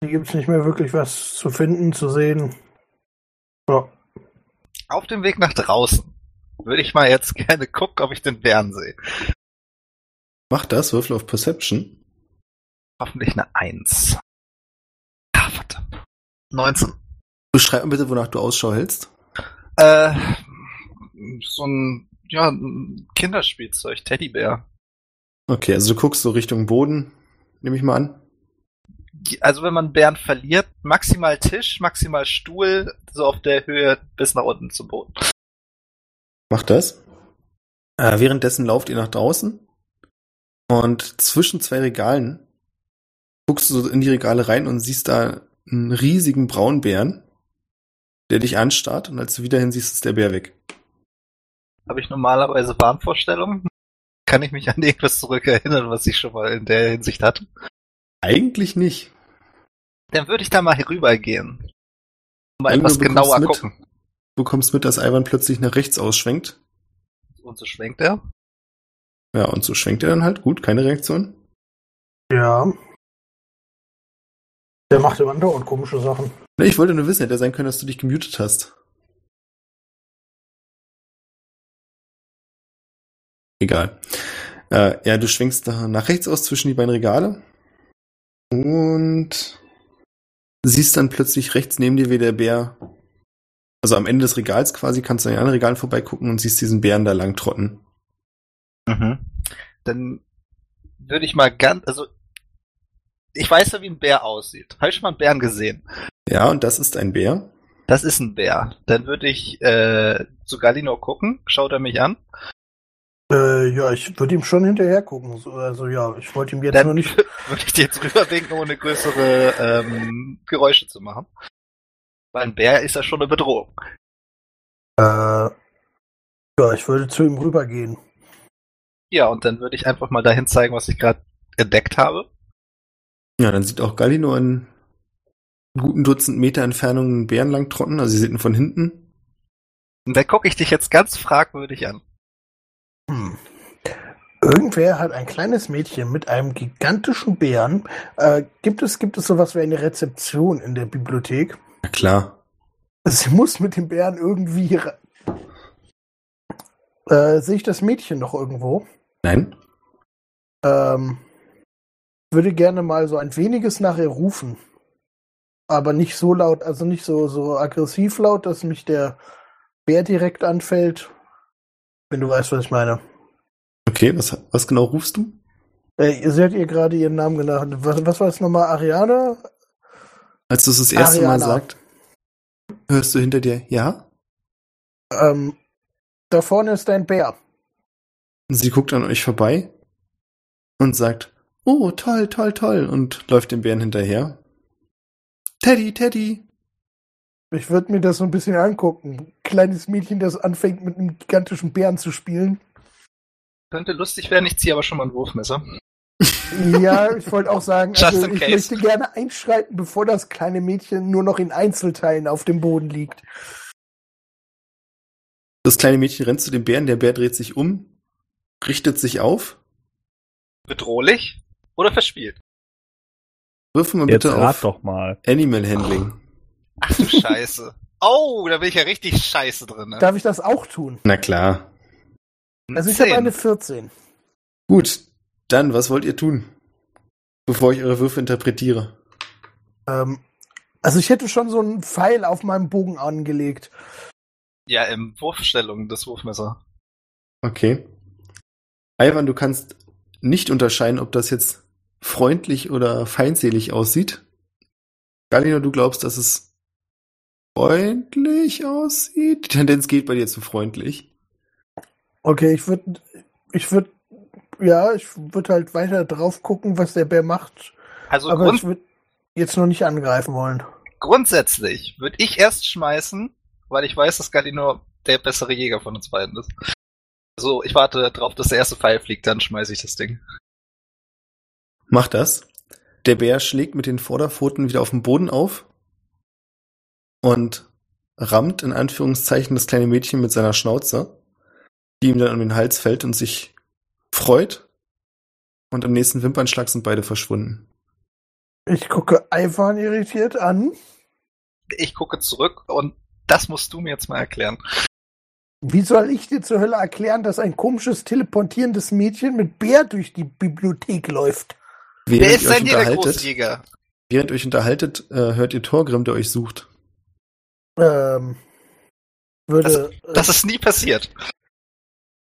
Hier gibt's nicht mehr wirklich was zu finden, zu sehen. Ja.
Auf dem Weg nach draußen würde ich mal jetzt gerne gucken, ob ich den Bären sehe.
Mach das, Würfel auf Perception.
Hoffentlich eine Eins. Ah, verdammt. 19.
Beschreib mal bitte, wonach du Ausschau hältst.
Äh, so ein, ja, ein Kinderspielzeug, Teddybär.
Okay, also du guckst so Richtung Boden, nehme ich mal an.
Also wenn man Bären verliert, maximal Tisch, maximal Stuhl, so auf der Höhe bis nach unten zum Boden.
Mach das. Äh, währenddessen lauft ihr nach draußen und zwischen zwei Regalen guckst du so in die Regale rein und siehst da einen riesigen Braunbären, der dich anstarrt und als du wieder hinsiehst, ist der Bär weg.
Habe ich normalerweise Wahnvorstellungen? Kann ich mich an irgendwas zurückerinnern, was ich schon mal in der Hinsicht hatte?
Eigentlich nicht.
Dann würde ich da mal herübergehen. Mal
Irgendwo
etwas genauer gucken.
Du bekommst mit, dass Ivan plötzlich nach rechts ausschwenkt.
Und so schwenkt er.
Ja, und so schwenkt er dann halt. Gut, keine Reaktion.
Ja. Der macht immer andauernd komische Sachen.
Ne, Ich wollte nur wissen, hätte sein können, dass du dich gemutet hast. Egal. Äh, ja, du schwenkst da nach rechts aus zwischen die beiden Regale und siehst dann plötzlich rechts neben dir, wie der Bär, also am Ende des Regals quasi, kannst du an den anderen Regalen vorbeigucken und siehst diesen Bären da lang trotten.
Mhm. Dann würde ich mal ganz, also ich weiß ja, wie ein Bär aussieht. Habe ich schon mal einen Bären gesehen?
Ja, und das ist ein Bär.
Das ist ein Bär. Dann würde ich äh, zu Galino gucken. Schaut er mich an?
Äh, ja, ich würde ihm schon hinterher gucken. So, Also ja, ich wollte ihm jetzt
Dann
nur nicht.
würde ich dir jetzt rüberwinken, ohne größere ähm, Geräusche zu machen. Weil ein Bär ist ja schon eine Bedrohung.
Äh, ja, ich würde zu ihm rübergehen.
Ja, und dann würde ich einfach mal dahin zeigen, was ich gerade entdeckt habe.
Ja, dann sieht auch Galino in guten Dutzend Meter Entfernung einen Bären lang trotten, also sie sieht ihn von hinten.
Und dann gucke ich dich jetzt ganz fragwürdig an.
Hm. Irgendwer hat ein kleines Mädchen mit einem gigantischen Bären. Äh, gibt es gibt es sowas wie eine Rezeption in der Bibliothek?
Na klar.
Sie muss mit dem Bären irgendwie. Äh, sehe ich das Mädchen noch irgendwo?
Nein?
Ähm, würde gerne mal so ein weniges nach ihr rufen. Aber nicht so laut, also nicht so, so aggressiv laut, dass mich der Bär direkt anfällt. Wenn du weißt, was ich meine.
Okay, was, was genau rufst du?
Äh, ihr seht ihr gerade ihren Namen genannt. Was, was war es nochmal? Ariana?
Als du es das erste Mal
Ariana.
sagt, hörst du hinter dir, ja?
Ähm, da vorne ist dein Bär.
Und sie guckt an euch vorbei und sagt, oh, toll, toll, toll, und läuft dem Bären hinterher. Teddy, Teddy.
Ich würde mir das so ein bisschen angucken. Kleines Mädchen, das anfängt mit einem gigantischen Bären zu spielen.
Könnte lustig werden, ich ziehe aber schon mal ein Wurfmesser.
Ja, ich wollte auch sagen, also ich
case.
möchte gerne einschreiten, bevor das kleine Mädchen nur noch in Einzelteilen auf dem Boden liegt.
Das kleine Mädchen rennt zu dem Bären, der Bär dreht sich um, richtet sich auf.
Bedrohlich oder verspielt?
Wirf mal bitte auf
doch mal.
Animal Handling.
Ach du Scheiße. Oh, da bin ich ja richtig scheiße drin. Ne?
Darf ich das auch tun?
Na klar.
Also ich habe eine 14.
Gut, dann, was wollt ihr tun? Bevor ich eure Würfe interpretiere.
Ähm, also ich hätte schon so einen Pfeil auf meinem Bogen angelegt.
Ja, im Wurfstellung, das Wurfmesser.
Okay. Ivan, du kannst nicht unterscheiden, ob das jetzt freundlich oder feindselig aussieht. Galino, du glaubst, dass es freundlich aussieht? Die Tendenz geht bei dir zu freundlich.
Okay, ich würde, ich würde, ja, ich würde halt weiter drauf gucken, was der Bär macht.
Also
Aber ich würde jetzt noch nicht angreifen wollen.
grundsätzlich würde ich erst schmeißen, weil ich weiß, dass Galino der bessere Jäger von uns beiden ist. Also ich warte darauf, dass der erste Pfeil fliegt, dann schmeiße ich das Ding.
Mach das. Der Bär schlägt mit den Vorderpfoten wieder auf den Boden auf und rammt in Anführungszeichen das kleine Mädchen mit seiner Schnauze, die ihm dann um den Hals fällt und sich freut. Und am nächsten Wimpernschlag sind beide verschwunden.
Ich gucke Ivan irritiert an.
Ich gucke zurück und das musst du mir jetzt mal erklären.
Wie soll ich dir zur Hölle erklären, dass ein komisches teleportierendes Mädchen mit Bär durch die Bibliothek läuft?
Wer
Während
ist
ihr euch
denn hier der
unterhaltet,
Großjäger?
während ihr euch unterhaltet, äh, hört ihr Torgrim, der euch sucht.
Ähm, würde.
Das ist nie passiert.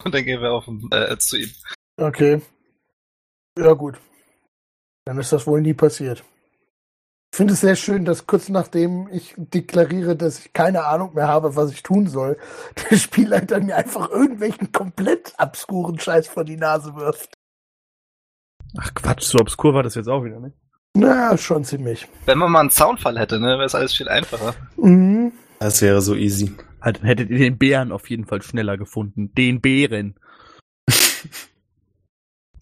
Und dann gehen wir auf den, äh, zu ihm.
Okay. Ja, gut. Dann ist das wohl nie passiert. Ich finde es sehr schön, dass kurz nachdem ich deklariere, dass ich keine Ahnung mehr habe, was ich tun soll, der Spielleiter mir einfach irgendwelchen komplett obskuren Scheiß vor die Nase wirft.
Ach Quatsch, so obskur war das jetzt auch wieder, ne?
Na, schon ziemlich.
Wenn man mal einen Soundfall hätte, ne, wäre es alles viel einfacher.
Mhm.
Das wäre so easy.
Halt, dann hättet ihr den Bären auf jeden Fall schneller gefunden. Den Bären.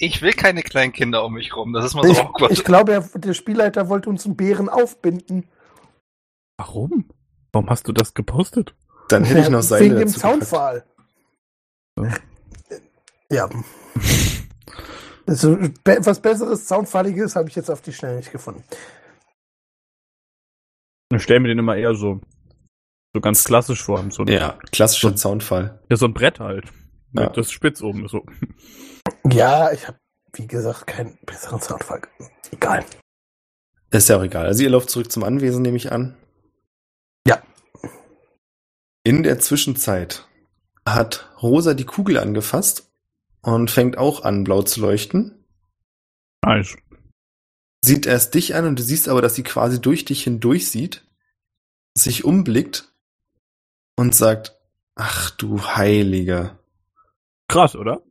Ich will keine kleinen Kinder um mich rum, das ist mal so
Ich,
awkward.
ich glaube, er, der Spielleiter wollte uns einen Bären aufbinden.
Warum? Warum hast du das gepostet?
Dann hätte ich noch Seile
Wegen dem. Soundfall.
So.
Ja. Also, be was besseres Soundfalliges habe ich jetzt auf die Schnelle nicht gefunden.
Ich stell mir den immer eher so, so ganz klassisch vor. So ein,
Ja, klassischer Soundfall.
ja, so ein Brett halt.
Ja.
Mit Das spitz oben ist so.
Ja, ich habe, wie gesagt, keinen besseren Soundfall. Egal.
Ist ja auch egal. Also ihr lauft zurück zum Anwesen, nehme ich an.
Ja.
In der Zwischenzeit hat Rosa die Kugel angefasst und fängt auch an, blau zu leuchten.
Nice.
Sieht erst dich an und du siehst aber, dass sie quasi durch dich hindurch sieht, sich umblickt und sagt, ach du Heiliger.
Krass, oder?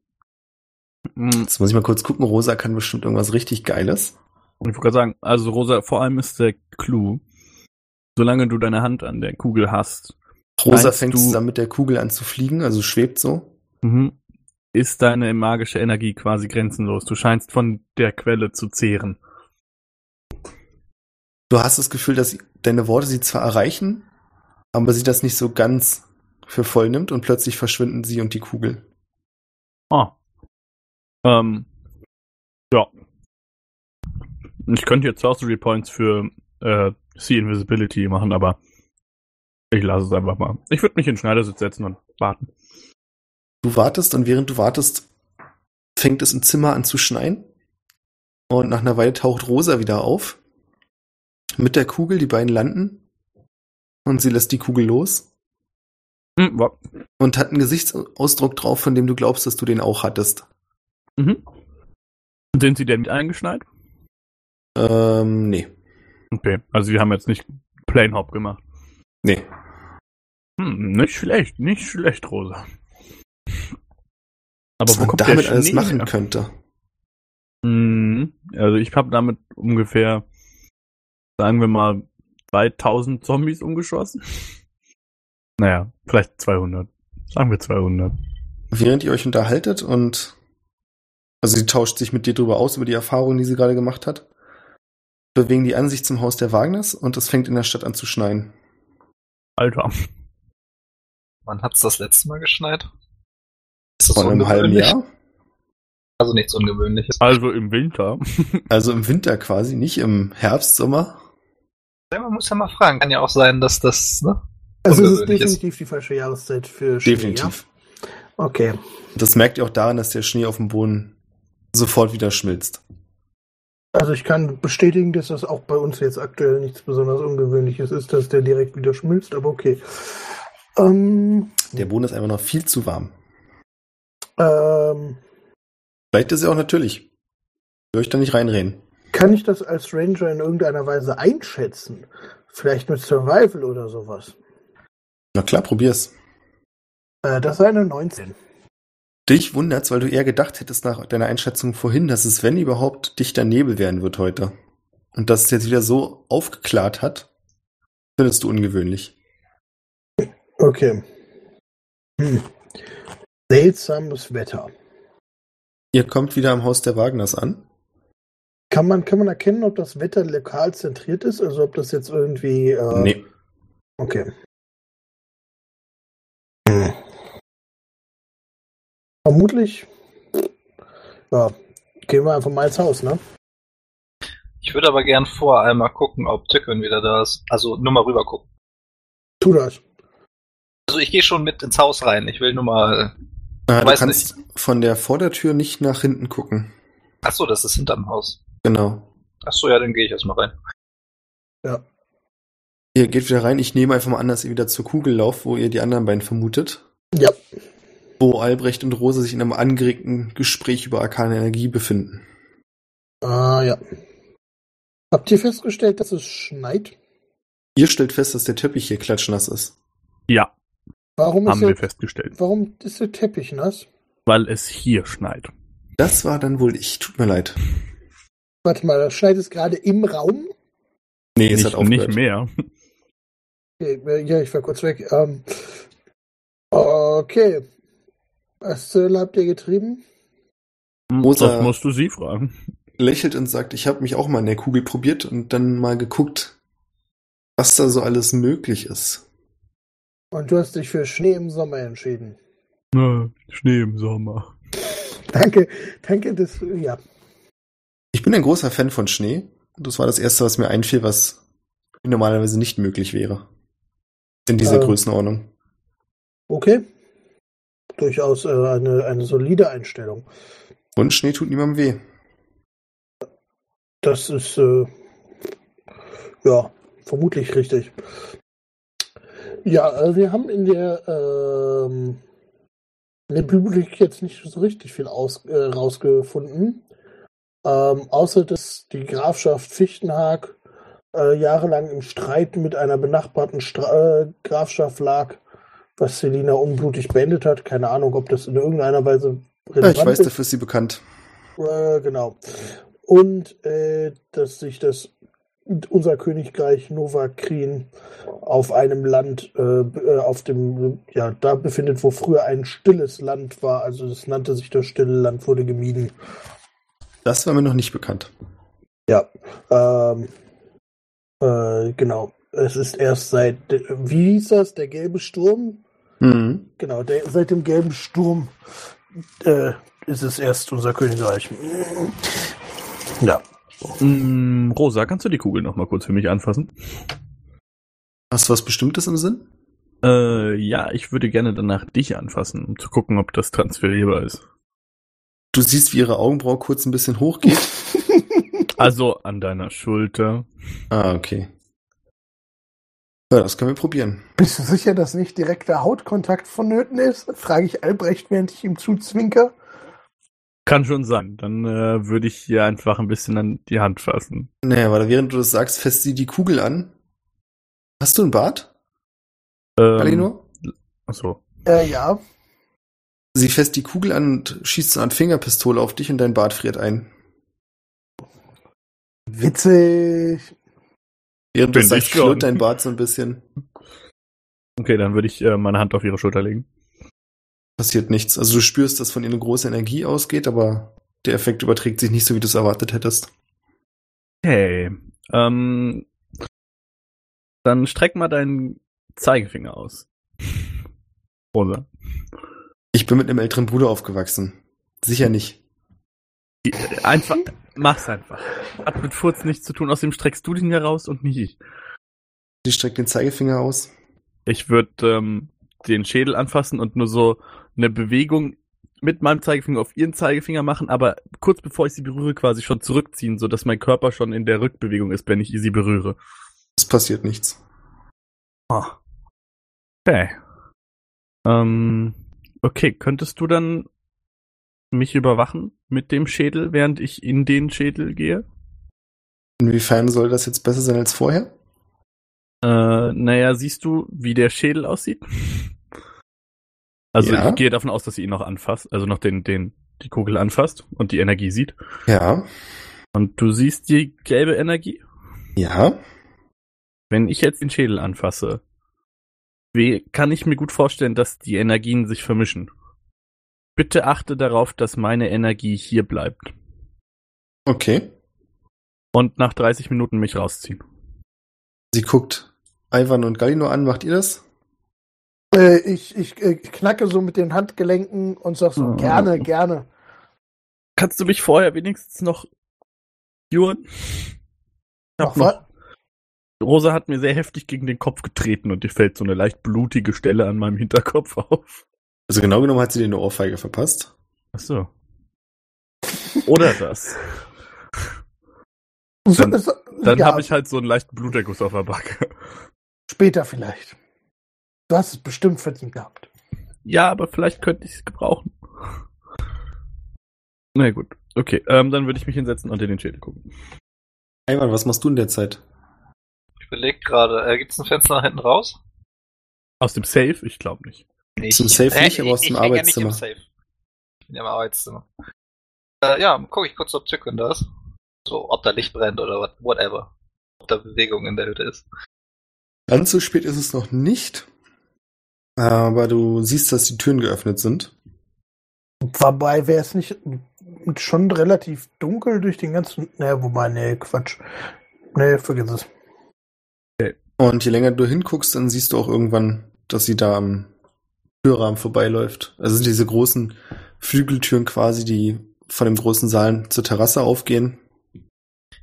Hm,
Jetzt muss ich mal kurz gucken, Rosa kann bestimmt irgendwas richtig Geiles.
Ich wollte gerade sagen, also Rosa, vor allem ist der Clou, solange du deine Hand an der Kugel hast,
Rosa fängt
du-
zusammen mit der Kugel an zu fliegen, also schwebt so.
mhm, ist deine magische Energie quasi grenzenlos. Du scheinst von der Quelle zu zehren.
Du hast das Gefühl, dass deine Worte sie zwar erreichen, aber sie das nicht so ganz für voll nimmt und plötzlich verschwinden sie und die Kugel.
Oh. Ähm, ja. Ich könnte jetzt Sorcery Points für äh, Sea Invisibility machen, aber ich lasse es einfach mal. Ich würde mich in den Schneidersitz setzen und warten.
Du wartest und während du wartest, fängt es im Zimmer an zu schneien. Und nach einer Weile taucht Rosa wieder auf. Mit der Kugel, die beiden landen. Und sie lässt die Kugel los.
Hm, wa-
Und hat einen Gesichtsausdruck drauf, von dem du glaubst, dass du den auch hattest.
mhm. Sind sie denn mit eingeschneit?
Ähm, nee.
Okay, also wir haben jetzt nicht Plain Hop gemacht.
Nee.
Hm, nicht schlecht, nicht schlecht, Rosa. Aber
Was man damit alles machen
her?
könnte.
Mhm. Also ich habe damit ungefähr, sagen wir mal, 2000 Zombies umgeschossen. Naja, vielleicht 200. Sagen wir 200.
Während ihr euch unterhaltet und also sie tauscht sich mit dir drüber aus, über die Erfahrungen, die sie gerade gemacht hat, bewegen die an sich zum Haus der Wagners und es fängt in der Stadt an zu schneien.
Alter.
Wann hat's das letzte Mal geschneit? Ist das
Vor einem halben? Jahr.
Also nichts Ungewöhnliches.
Also im Winter.
Also im Winter quasi, nicht im Herbst, Sommer.
Ja, man muss ja mal fragen. Kann ja auch sein, dass das, ne?
Also es ist
Ungewöhnlich ist.
definitiv die falsche Jahreszeit für Schnee,
Definitiv.
Ja? Okay.
Das merkt ihr auch daran, dass der Schnee auf dem Boden sofort wieder schmilzt.
Also ich kann bestätigen, dass das auch bei uns jetzt aktuell nichts besonders Ungewöhnliches ist, dass der direkt wieder schmilzt, aber okay. Ähm,
Der Boden ist einfach noch viel zu warm.
ähm,
Vielleicht ist er auch natürlich. Will euch da nicht reinreden.
Kann ich das als Ranger in irgendeiner Weise einschätzen? Vielleicht mit Survival oder sowas?
Na klar, probier's.
Äh, das ist eine 19.
Dich wundert's, weil du eher gedacht hättest nach deiner Einschätzung vorhin, dass es, wenn überhaupt, dichter Nebel werden wird heute. Und dass es jetzt wieder so aufgeklärt hat, findest du ungewöhnlich.
Okay. Hm. Seltsames Wetter.
Ihr kommt wieder am Haus der Wagners an.
Kann man, kann man erkennen, ob das Wetter lokal zentriert ist? Also ob das jetzt irgendwie. Äh,
Nee.
Okay. Hm. Vermutlich. Ja, gehen wir einfach mal ins Haus, ne?
Ich würde aber gern vor einmal gucken, ob Tückin wieder da ist. Also nur mal rüber gucken.
Tu das.
Also ich gehe schon mit ins Haus rein. Ich will nur mal.
Ah, du kannst von der Vordertür nicht nach hinten gucken.
Ach so, das ist hinterm Haus.
Genau.
Ach so, ja, dann gehe ich erstmal rein.
Ja.
Ihr geht wieder rein. Ich nehme einfach mal an, dass ihr wieder zur Kugel lauft, wo ihr die anderen beiden vermutet.
Ja.
Wo Albrecht und Rose sich in einem angeregten Gespräch über arkane Energie befinden.
Ah, ja. Habt ihr festgestellt, dass es schneit?
Ihr stellt fest, dass der Teppich hier klatschnass ist.
Ja,
Warum ist,
haben wir
der,
festgestellt.
warum ist der Teppich nass?
Weil es hier schneit.
Das war dann wohl ich. Tut mir leid.
Warte mal, das schneit es gerade im Raum?
Nee, es
Nicht,
hat aufgehört.
nicht mehr.
Okay, äh, ja, ich war kurz weg. Ähm, okay. Was Hölle habt ihr getrieben?
Rosa-
Das musst du sie fragen.
Lächelt und sagt, ich habe mich auch mal in der Kugel probiert und dann mal geguckt, was da so alles möglich ist.
Und du hast dich für Schnee im Sommer entschieden.
Na, Schnee im Sommer.
Danke, danke, das, ja.
Ich bin ein großer Fan von Schnee. Das war das Erste, was mir einfiel, was normalerweise nicht möglich wäre. In dieser
Ähm.
Größenordnung.
Okay. Durchaus äh, eine, eine solide Einstellung.
Und Schnee tut niemandem weh.
Das ist, äh, ja, vermutlich richtig. Ja, äh, wir haben in der, ähm, in der Bibliothek jetzt nicht so richtig viel aus, äh, rausgefunden. Ähm, außer dass die Grafschaft Fichtenhag äh, jahrelang im Streit mit einer benachbarten Stra äh, Grafschaft lag, was Selina unblutig beendet hat. Keine Ahnung, ob das in irgendeiner Weise
Ja, ich weiß,
ist.
dafür ist sie bekannt.
Äh, genau. Und äh, dass sich das unser Königreich Novakrin auf einem Land, äh, äh, auf dem, ja, da befindet, wo früher ein stilles Land war. Also es nannte sich das stille Land, wurde gemieden.
Das war mir noch nicht bekannt.
Ja. Ähm, äh, genau. Es ist erst seit, wie hieß das, der gelbe Sturm?
Mhm.
Genau, der, seit dem gelben Sturm äh, ist es erst unser Königreich. Ja.
Mm, Rosa, kannst du die Kugel noch mal kurz für mich anfassen?
Hast du was Bestimmtes im Sinn?
Äh, ja, ich würde gerne danach dich anfassen, um zu gucken, ob das transferierbar ist.
Du siehst, wie ihre Augenbraue kurz ein bisschen hochgeht.
Also an deiner Schulter.
ah, okay. Ja, das können wir probieren.
Bist du sicher, dass nicht direkter Hautkontakt vonnöten ist? Frage ich Albrecht, während ich ihm zuzwinker.
Kann schon sein. Dann äh, würde ich hier einfach ein bisschen an die Hand fassen.
Naja, weil während du das sagst, fässt sie die Kugel an. Hast du einen Bart,
Ähm,
Alinor?
Achso.
Äh, ja.
Sie fässt die Kugel an und schießt so eine Fingerpistole auf dich und dein Bart friert ein.
Witzig.
Während du sagst, flirrt dein Bart so ein bisschen.
Okay, dann würde ich äh, meine Hand auf ihre Schulter legen.
Passiert nichts. Also du spürst, dass von ihr eine große Energie ausgeht, aber der Effekt überträgt sich nicht so, wie du es erwartet hättest.
Okay. Ähm, dann streck mal deinen Zeigefinger aus. Rosa.
Ich bin mit einem älteren Bruder aufgewachsen. Sicher nicht.
Einfach, mach's einfach. Hat mit Furz nichts zu tun, außerdem streckst du den hier raus und nicht ich.
Sie streckt den Zeigefinger aus.
Ich würde ähm, den Schädel anfassen und nur so eine Bewegung mit meinem Zeigefinger auf ihren Zeigefinger machen, aber kurz bevor ich sie berühre, quasi schon zurückziehen, sodass mein Körper schon in der Rückbewegung ist, wenn ich sie berühre.
Es passiert nichts.
Ah. Okay. Ähm, okay, könntest du dann mich überwachen mit dem Schädel, während ich in den Schädel gehe?
Inwiefern soll das jetzt besser sein als vorher?
Äh, naja, siehst du, wie der Schädel aussieht? Also
Ja.
ich gehe davon aus, dass sie ihn noch anfasst, also noch den, den, die Kugel anfasst und die Energie sieht.
Ja.
Und du siehst die gelbe Energie?
Ja.
Wenn ich jetzt den Schädel anfasse, kann ich mir gut vorstellen, dass die Energien sich vermischen? Bitte achte darauf, dass meine Energie hier bleibt.
Okay.
Und nach 30 Minuten mich rausziehen.
Sie guckt Ivan und Galino an. Macht ihr das?
Äh, ich ich äh, knacke so mit den Handgelenken und sag so,
Oh.
gerne, gerne.
Kannst du mich vorher wenigstens noch curen? Ich hab
Noch
noch,
was?
Rosa hat mir sehr heftig gegen den Kopf getreten und dir fällt so eine leicht blutige Stelle an meinem Hinterkopf auf.
Also genau genommen hat sie dir eine Ohrfeige verpasst.
Ach so. Oder das. Dann- Dann
ja,
habe ich halt so einen leichten Bluterguss auf der Backe.
Später vielleicht. Du hast es bestimmt verdient gehabt.
Ja, aber vielleicht könnte ich es gebrauchen. Na gut, okay. Ähm, dann würde ich mich hinsetzen und in den Schädel gucken.
Ivan, was machst du in der Zeit?
Ich überlege gerade, äh, gibt es ein Fenster nach hinten raus?
Aus dem Safe? Ich glaube nicht.
Nee,
Zum Safe nicht, aber aus dem
häng ja
Arbeitszimmer.
Nicht im Safe. Ich bin ja im Arbeitszimmer. Äh, ja, gucke ich kurz, ob Tückin da ist. So, ob da Licht brennt oder what, whatever. Ob da Bewegung in der Hütte ist.
Ganz so spät ist es noch nicht. Aber du siehst, dass die Türen geöffnet sind.
Wobei wäre es nicht schon relativ dunkel durch den ganzen. Ne, wobei, nee, Quatsch. Nee, vergiss es.
Und je länger du hinguckst, dann siehst du auch irgendwann, dass sie da am Türrahmen vorbeiläuft. Also sind diese großen Flügeltüren quasi, die von dem großen Saal zur Terrasse aufgehen.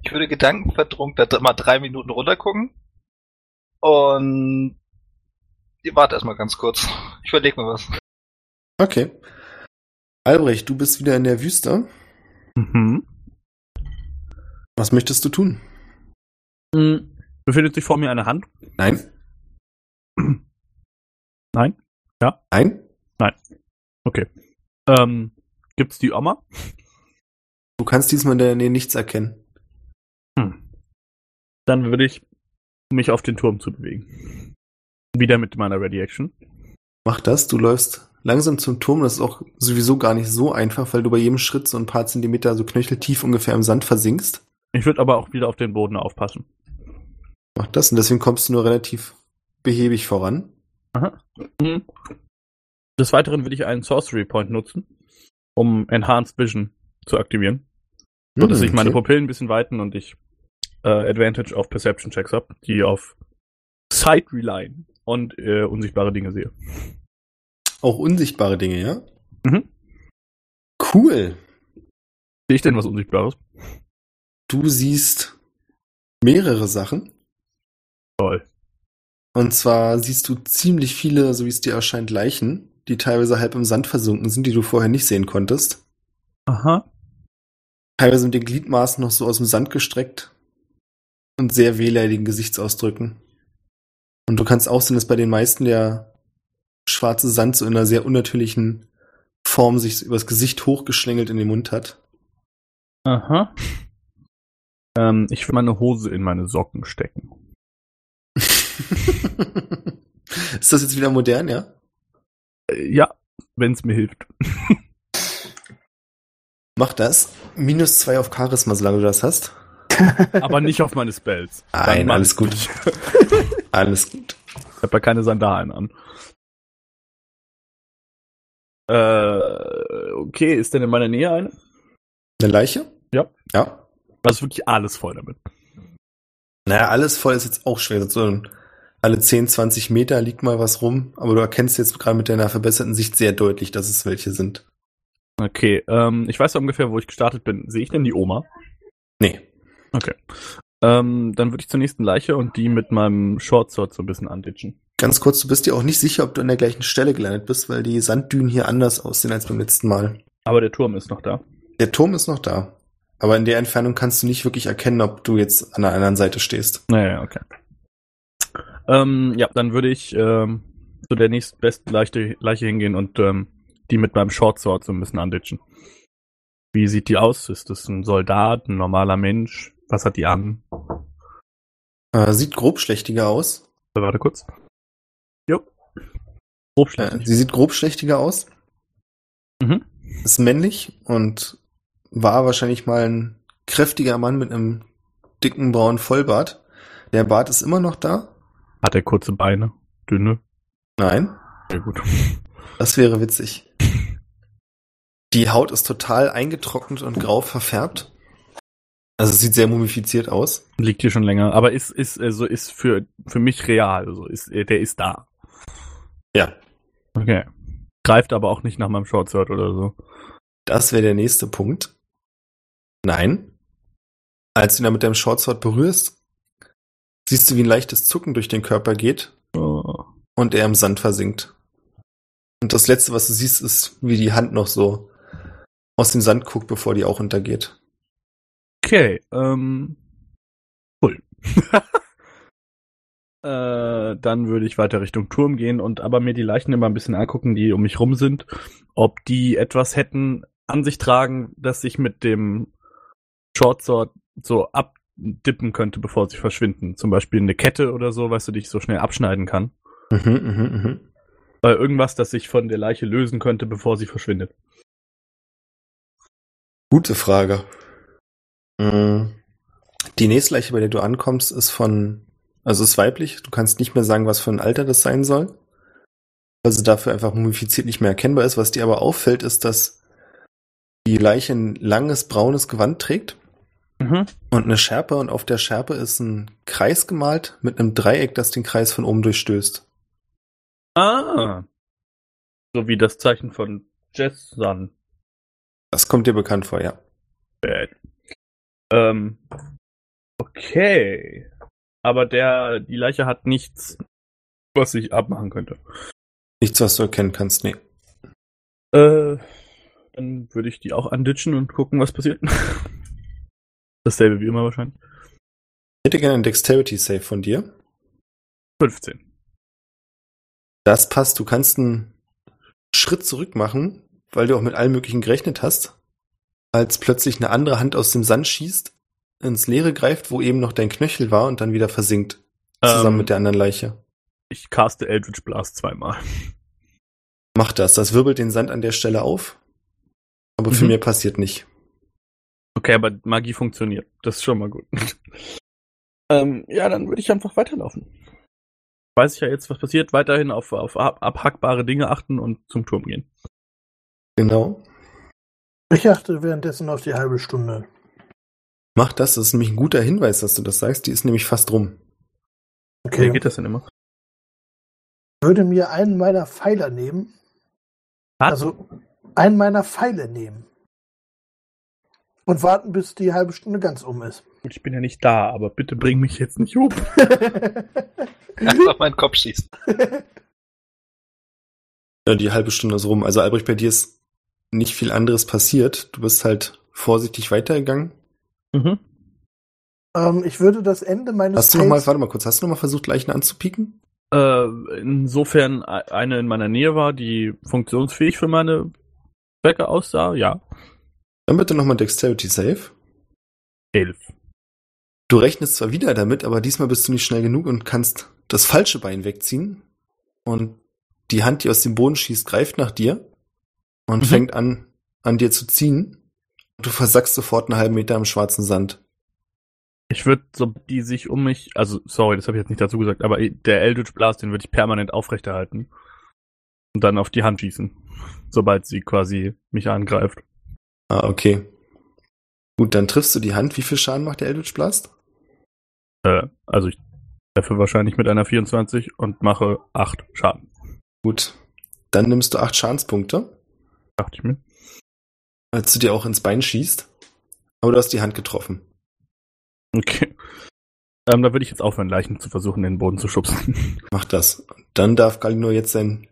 Ich würde gedankenverdrunken da mal drei Minuten runtergucken. Und ihr wart erstmal ganz kurz. Ich überleg mir was.
Okay. Albrecht, du bist wieder in der Wüste.
Mhm.
Was möchtest du tun?
Mhm. Befindet sich vor mir eine Hand?
Nein.
Nein?
Nein?
Okay. Ähm, gibt's die Oma?
Du kannst diesmal in der Nähe nichts erkennen.
Hm. Dann würde ich mich auf den Turm zu bewegen. Wieder mit meiner Ready Action.
Mach das, du läufst langsam zum Turm. Das ist auch sowieso gar nicht so einfach, weil du bei jedem Schritt so ein paar Zentimeter, so knöcheltief ungefähr im Sand versinkst.
Ich würde aber auch wieder auf den Boden aufpassen.
Mach das und deswegen kommst du nur relativ behäbig voran.
Mhm. Des Weiteren würde ich einen Sorcery Point nutzen, um Enhanced Vision zu aktivieren. So dass
Hm,
sich meine
okay.
Pupillen ein bisschen weiten und ich äh, Advantage auf Perception Checks habe, die auf Sight relyen und äh, unsichtbare Dinge sehe.
Auch unsichtbare Dinge, ja?
Mhm.
Cool.
Sehe ich denn was Unsichtbares?
Du siehst mehrere Sachen.
Toll.
Und zwar siehst du ziemlich viele, so wie es dir erscheint, Leichen, die teilweise halb im Sand versunken sind, die du vorher nicht sehen konntest.
Aha.
Teilweise mit den Gliedmaßen noch so aus dem Sand gestreckt und sehr wehleidigen Gesichtsausdrücken. Und du kannst auch sehen, dass bei den meisten der schwarze Sand so in einer sehr unnatürlichen Form sich übers Gesicht hochgeschlängelt in den Mund hat.
Aha. Ähm, ich will meine Hose in meine Socken stecken.
Ist das jetzt wieder modern, ja?
Ja, wenn es mir hilft.
Mach das. Minus zwei auf Charisma, solange du das hast.
Aber nicht auf meine Spells.
Nein, alles gut. Alles gut.
Ich habe ja keine Sandalen an. Äh, okay, ist denn in meiner Nähe eine?
Eine Leiche?
Ja.
Ja.
Das ist wirklich alles voll damit.
Naja, alles voll ist jetzt auch schwer. So ein- alle 10, 20 Meter liegt mal was rum, aber du erkennst jetzt gerade mit deiner verbesserten Sicht sehr deutlich, dass es welche sind.
Okay, ähm, ich weiß ja ungefähr, wo ich gestartet bin. Sehe ich denn die Oma?
Nee.
Okay. Ähm, dann würde ich zur nächsten Leiche und die mit meinem Shortsword so ein bisschen anditschen.
Ganz kurz, du bist dir auch nicht sicher, ob du an der gleichen Stelle gelandet bist, weil die Sanddünen hier anders aussehen als beim letzten Mal.
Aber der Turm ist noch da.
Der Turm ist noch da. Aber in der Entfernung kannst du nicht wirklich erkennen, ob du jetzt an der anderen Seite stehst.
Naja, okay. Ähm, ja, dann würde ich ähm, zu der nächstbesten Leiche, Leiche hingehen und ähm, die mit meinem Shortsword so ein bisschen anditschen. Wie sieht die aus? Ist das ein Soldat, ein normaler Mensch? Was hat die an?
Äh, sieht grobschlächtiger aus.
Äh, Warte kurz. Jo. Grob
Äh, sie sieht grobschlächtiger aus.
Mhm.
Ist männlich und war wahrscheinlich mal ein kräftiger Mann mit einem dicken braunen Vollbart. Der Bart ist immer noch da.
Hat er kurze Beine? Dünne?
Nein,
Sehr gut.
das wäre witzig. Die Haut ist total eingetrocknet und grau verfärbt. Also es sieht sehr mumifiziert aus.
Liegt hier schon länger, aber ist ist also ist für für mich real, also ist der ist da.
Ja,
Okay. Greift aber auch nicht nach meinem Shortsword oder so.
das wäre der nächste Punkt. Nein. Als du ihn da mit deinem Shortsword berührst, siehst du, wie ein leichtes Zucken durch den Körper geht
Oh.
und er im Sand versinkt. Und das letzte, was du siehst, ist, wie die Hand noch so aus dem Sand guckt, bevor die auch untergeht.
Okay, ähm cool. äh, dann würde ich weiter Richtung Turm gehen und aber mir die Leichen immer ein bisschen angucken, die um mich rum sind, ob die etwas hätten an sich tragen, das sich mit dem Shortsword so abdippen könnte, bevor sie verschwinden. Zum Beispiel eine Kette oder so, weißt du, die ich so schnell abschneiden kann.
Mhm, mhm, mhm.
Äh, irgendwas, das sich von der Leiche lösen könnte, bevor sie verschwindet.
Gute Frage. Mm. Die nächste Leiche, bei der du ankommst, ist von, also ist weiblich. Du kannst nicht mehr sagen, was für ein Alter das sein soll. Also dafür einfach mumifiziert nicht mehr erkennbar ist. Was dir aber auffällt, ist, dass die Leiche ein langes braunes Gewand trägt
Mhm.
und eine Schärpe und auf der Schärpe ist ein Kreis gemalt mit einem Dreieck, das den Kreis von oben durchstößt.
Ah. So wie das Zeichen von Jess Sun.
Das kommt dir bekannt vor, ja.
Bad. Ähm. Okay. Aber der, die Leiche hat nichts, was ich abmachen könnte.
Nichts, was du erkennen kannst, nee.
Äh, dann würde ich die auch anditschen und gucken, was passiert. Dasselbe wie immer wahrscheinlich.
Ich hätte gerne einen Dexterity Save von dir.
15.
Das passt. Du kannst einen Schritt zurück machen, weil du auch mit allem Möglichen gerechnet hast, als plötzlich eine andere Hand aus dem Sand schießt, ins Leere greift, wo eben noch dein Knöchel war und dann wieder versinkt. Zusammen
Ähm,
mit der anderen Leiche.
Ich caste Eldritch Blast zweimal.
Mach das. Das wirbelt den Sand an der Stelle auf. Aber für
Mhm.
mehr passiert nicht.
Okay, aber Magie funktioniert. Das ist schon mal gut. ähm, ja, dann würde ich einfach weiterlaufen. Weiß ich ja jetzt, was passiert. Weiterhin auf, auf ab abhackbare Dinge achten und zum Turm gehen.
Genau.
Ich achte währenddessen auf die halbe Stunde.
Mach das. Das ist nämlich ein guter Hinweis, dass du das sagst. Die ist nämlich fast rum.
Wie
Okay.
geht das denn immer?
Ich würde mir einen meiner Pfeiler nehmen.
Was?
Also einen meiner Pfeile nehmen. Und warten, bis die halbe Stunde ganz um ist.
Gut, ich bin ja nicht da, aber bitte bring mich jetzt nicht um.
Erst auf meinen Kopf schießt.
Ja, die halbe Stunde ist rum. Also Albrecht, bei dir ist nicht viel anderes passiert. Du bist halt vorsichtig weitergegangen.
Mhm.
ähm, ich würde das Ende meines
Hast du noch mal, warte mal kurz, hast du noch mal versucht, Leichen anzupieken?
Äh, insofern eine in meiner Nähe war, die funktionsfähig für meine Zwecke aussah, ja.
Dann bitte noch mal Dexterity Save.
Elf.
Du rechnest zwar wieder damit, aber diesmal bist du nicht schnell genug und kannst das falsche Bein wegziehen. Und die Hand, die aus dem Boden schießt, greift nach dir und
Mhm.
fängt an, an dir zu ziehen. Du versackst sofort einen halben Meter im schwarzen Sand.
Ich würde, so die sich um mich, also sorry, das habe ich jetzt nicht dazu gesagt, aber der Eldritch Blast, den würde ich permanent aufrechterhalten und dann auf die Hand schießen, sobald sie quasi mich angreift.
Ah, okay. Gut, dann triffst du die Hand. Wie viel Schaden macht der Eldritch Blast?
Äh, also ich treffe wahrscheinlich mit einer 24 und mache 8 Schaden,
Gut. Dann nimmst du acht Schadenspunkte,
dachte ich mir.
als du dir auch ins Bein schießt. Aber du hast die Hand getroffen.
Okay. Ähm, da würde ich jetzt aufhören, Leichen zu versuchen, in den Boden zu schubsen.
Mach das. Dann darf Galino jetzt sein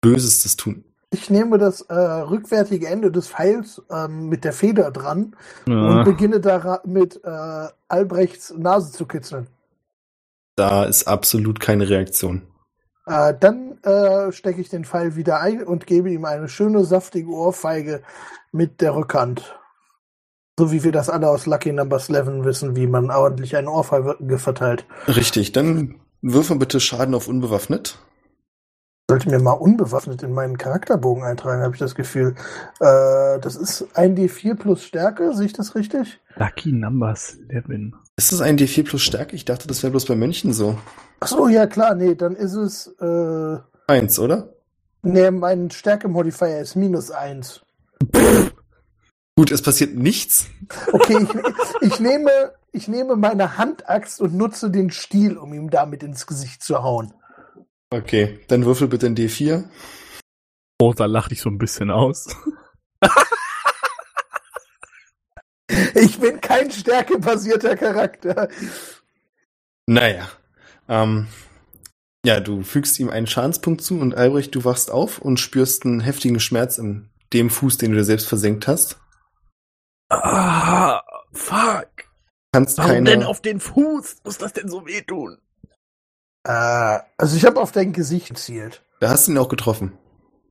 Bösestes tun.
Ich nehme das äh, rückwärtige Ende des Pfeils ähm, mit der Feder dran und
Ja.
beginne da mit äh, Albrechts Nase zu kitzeln.
Da ist absolut keine Reaktion.
Äh, dann äh, stecke ich den Pfeil wieder ein und gebe ihm eine schöne, saftige Ohrfeige mit der Rückhand. So wie wir das alle aus Lucky Numbers 11 wissen, wie man ordentlich einen Ohrfeige verteilt.
Richtig, dann würfel bitte Schaden auf unbewaffnet.
Sollte mir mal unbewaffnet in meinen Charakterbogen eintragen, habe ich das Gefühl. Äh, das ist ein D4 plus Stärke, sehe ich das richtig?
Lucky Numbers 11.
Ist das ein D4 plus Stärke? Ich dachte, das wäre bloß bei Mönchen so.
Ach so, ja klar, nee, dann ist es, äh,
Eins, oder?
nee, mein Stärke-Modifier ist minus eins.
Gut, es passiert nichts.
Okay, ich, ich nehme, ich nehme meine Handaxt und nutze den Stiel, um ihm damit ins Gesicht zu hauen.
Okay, dann würfel bitte ein D4.
Rosa lacht dich so ein bisschen aus.
Ich bin kein stärkebasierter Charakter.
Naja. Ähm, ja, du fügst ihm einen Schadenspunkt zu und Albrecht, du wachst auf und spürst einen heftigen Schmerz in dem Fuß, den du dir selbst versenkt hast.
Ah, fuck.
Kannst
Warum
keine.
denn auf den Fuß? Muss das denn so wehtun?
Äh, also ich habe auf dein Gesicht gezielt.
Da hast du ihn auch getroffen.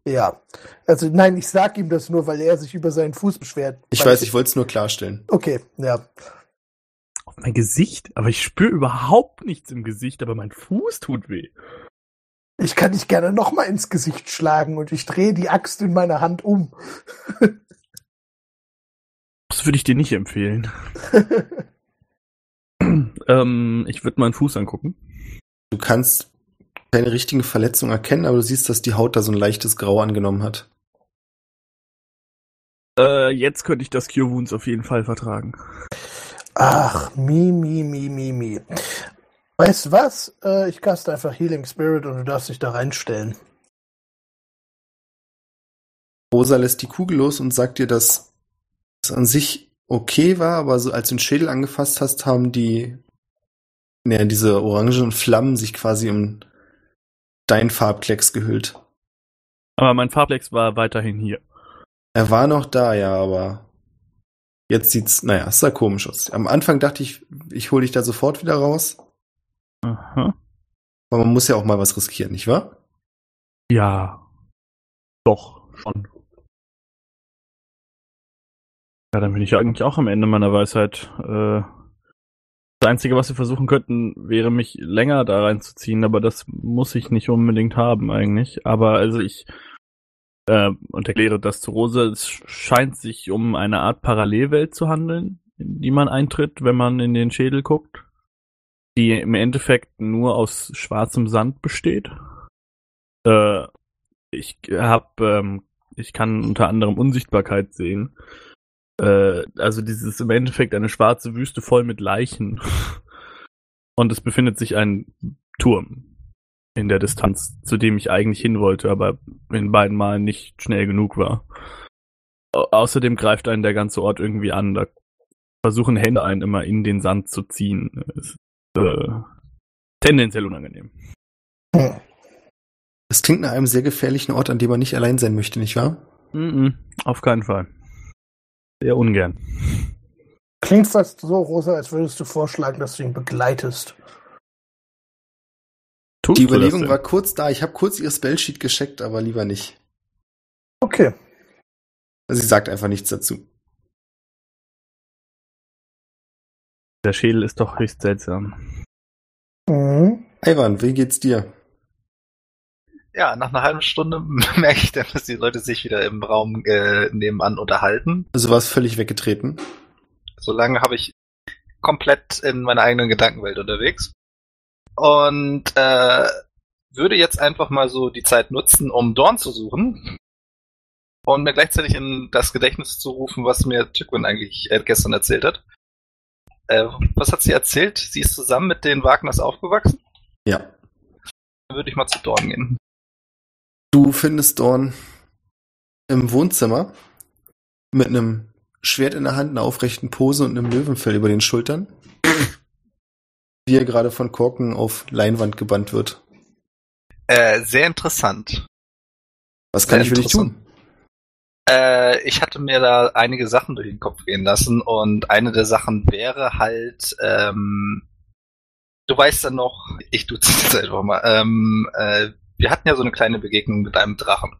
Ja. Also nein, ich sag ihm das nur, weil er sich über seinen Fuß beschwert.
Ich weiß, ich wollte es nur klarstellen.
Okay, ja.
Auf mein Gesicht? Aber ich spüre überhaupt nichts im Gesicht, aber mein Fuß tut weh.
Ich kann dich gerne noch mal ins Gesicht schlagen und ich drehe die Axt in meiner Hand um.
Das würde ich dir nicht empfehlen. ähm, ich würde meinen Fuß angucken.
Du kannst keine richtigen Verletzungen erkennen, aber du siehst, dass die Haut da so ein leichtes Grau angenommen hat.
Äh, jetzt könnte ich das Cure Wounds auf jeden Fall vertragen.
Ach, mi, mi, mi, mi, mi. Weißt du was? Äh, ich caste einfach Healing Spirit und du darfst dich da reinstellen.
Rosa lässt die Kugel los und sagt dir, dass es an sich okay war, aber so als du den Schädel angefasst hast, haben die, ne, diese orangen Flammen sich quasi um dein Farbklecks gehüllt.
Aber mein Farblex war weiterhin hier.
Er war noch da, ja, aber jetzt sieht's, naja, es sah komisch aus. Am Anfang dachte ich, ich hole dich da sofort wieder raus,
Aha.
aber man muss ja auch mal was riskieren, nicht wahr?
Ja. Doch, schon. Ja, dann bin ich ja eigentlich auch am Ende meiner Weisheit. Äh, das Einzige, was wir versuchen könnten, wäre mich länger da reinzuziehen, aber das muss ich nicht unbedingt haben eigentlich. Aber also ich äh, und erkläre das zu Rosa, es scheint sich um eine Art Parallelwelt zu handeln, in die man eintritt, wenn man in den Schädel guckt, die im Endeffekt nur aus schwarzem Sand besteht. Äh, ich hab, ähm, ich kann unter anderem Unsichtbarkeit sehen. Äh, also dieses im Endeffekt eine schwarze Wüste voll mit Leichen. Und es befindet sich ein Turm in der Distanz, zu dem ich eigentlich hin wollte, aber in beiden Malen nicht schnell genug war. Au außerdem greift einen der ganze Ort irgendwie an. Da versuchen Hände einen immer in den Sand zu ziehen. Ist, äh, tendenziell unangenehm.
Hm. Das klingt nach einem sehr gefährlichen Ort, an dem man nicht allein sein möchte, nicht wahr?
Mm -mm, auf keinen Fall. Sehr ungern.
Klingt fast so, Rosa, als würdest du vorschlagen, dass du ihn begleitest.
Tut die Überlegung war kurz da. Ich habe kurz ihr Spellsheet gescheckt, aber lieber nicht.
Okay.
Also sie sagt einfach nichts dazu.
Der Schädel ist doch höchst seltsam.
Mhm. Ivan, wie geht's dir?
Ja, nach einer halben Stunde merke ich dann, dass die Leute sich wieder im Raum äh, nebenan unterhalten.
Also war es völlig weggetreten?
Solange habe ich komplett in meiner eigenen Gedankenwelt unterwegs und äh, würde jetzt einfach mal so die Zeit nutzen, um Dorn zu suchen und mir gleichzeitig in das Gedächtnis zu rufen, was mir Tywin eigentlich äh, gestern erzählt hat. Äh, was hat sie erzählt? Sie ist zusammen mit den Wagners aufgewachsen?
Ja.
Dann würde ich mal zu Dorn gehen.
Du findest Dorn im Wohnzimmer mit einem Schwert in der Hand, einer aufrechten Pose und einem Löwenfell über den Schultern wie er gerade von Korken auf Leinwand gebannt wird.
Äh, sehr interessant.
Was kann sehr ich für dich tun?
Äh, ich hatte mir da einige Sachen durch den Kopf gehen lassen und eine der Sachen wäre halt, ähm, du weißt dann noch, ich tu es einfach mal, ähm, äh, wir hatten ja so eine kleine Begegnung mit einem Drachen.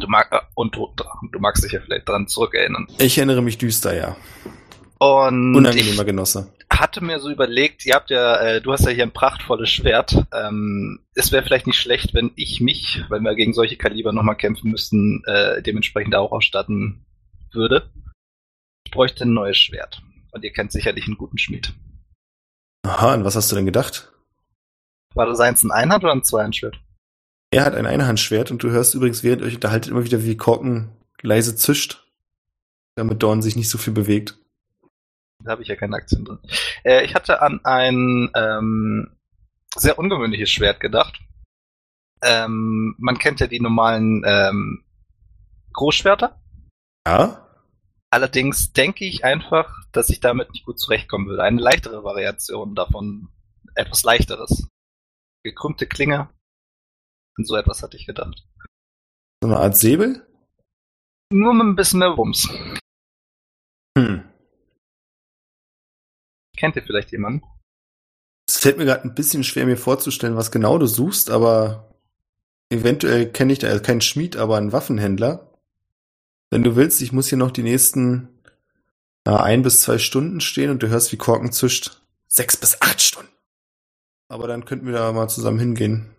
Du magst, äh, und toten Drachen. Du magst dich ja vielleicht daran zurückerinnern.
Ich erinnere mich düster, ja.
Und
Unangenehmer Genosse
hatte mir so überlegt, ihr habt ja, äh, du hast ja hier ein prachtvolles Schwert. Ähm, es wäre vielleicht nicht schlecht, wenn ich mich, wenn wir gegen solche Kaliber nochmal kämpfen müssten, äh, dementsprechend auch ausstatten würde. Ich bräuchte ein neues Schwert. Und ihr kennt sicherlich einen guten Schmied.
Aha, und was hast du denn gedacht?
War das eins ein Einhand oder ein Zweihandschwert?
Er hat ein Einhandschwert und du hörst übrigens, während ihr euch unterhaltet, immer wieder, wie Korken leise zischt, damit Dorn sich nicht so viel bewegt.
Da habe ich ja keine Aktien drin. Äh, ich hatte an ein ähm, sehr ungewöhnliches Schwert gedacht. Ähm, man kennt ja die normalen ähm, Großschwerter.
Ja.
Allerdings denke ich einfach, dass ich damit nicht gut zurechtkommen würde. Eine leichtere Variation davon, etwas leichteres. Gekrümmte Klinge. Und so etwas hatte ich gedacht.
So eine Art Säbel?
Nur mit ein bisschen mehr Wumms.
Hm.
Kennt ihr vielleicht jemanden?
Es fällt mir gerade ein bisschen schwer, mir vorzustellen, was genau du suchst, aber eventuell kenne ich da keinen Schmied, aber einen Waffenhändler. Wenn du willst, ich muss hier noch die nächsten äh, ein bis zwei Stunden stehen und du hörst, wie Korken zischt. Sechs bis acht Stunden. Aber dann könnten wir da mal zusammen hingehen.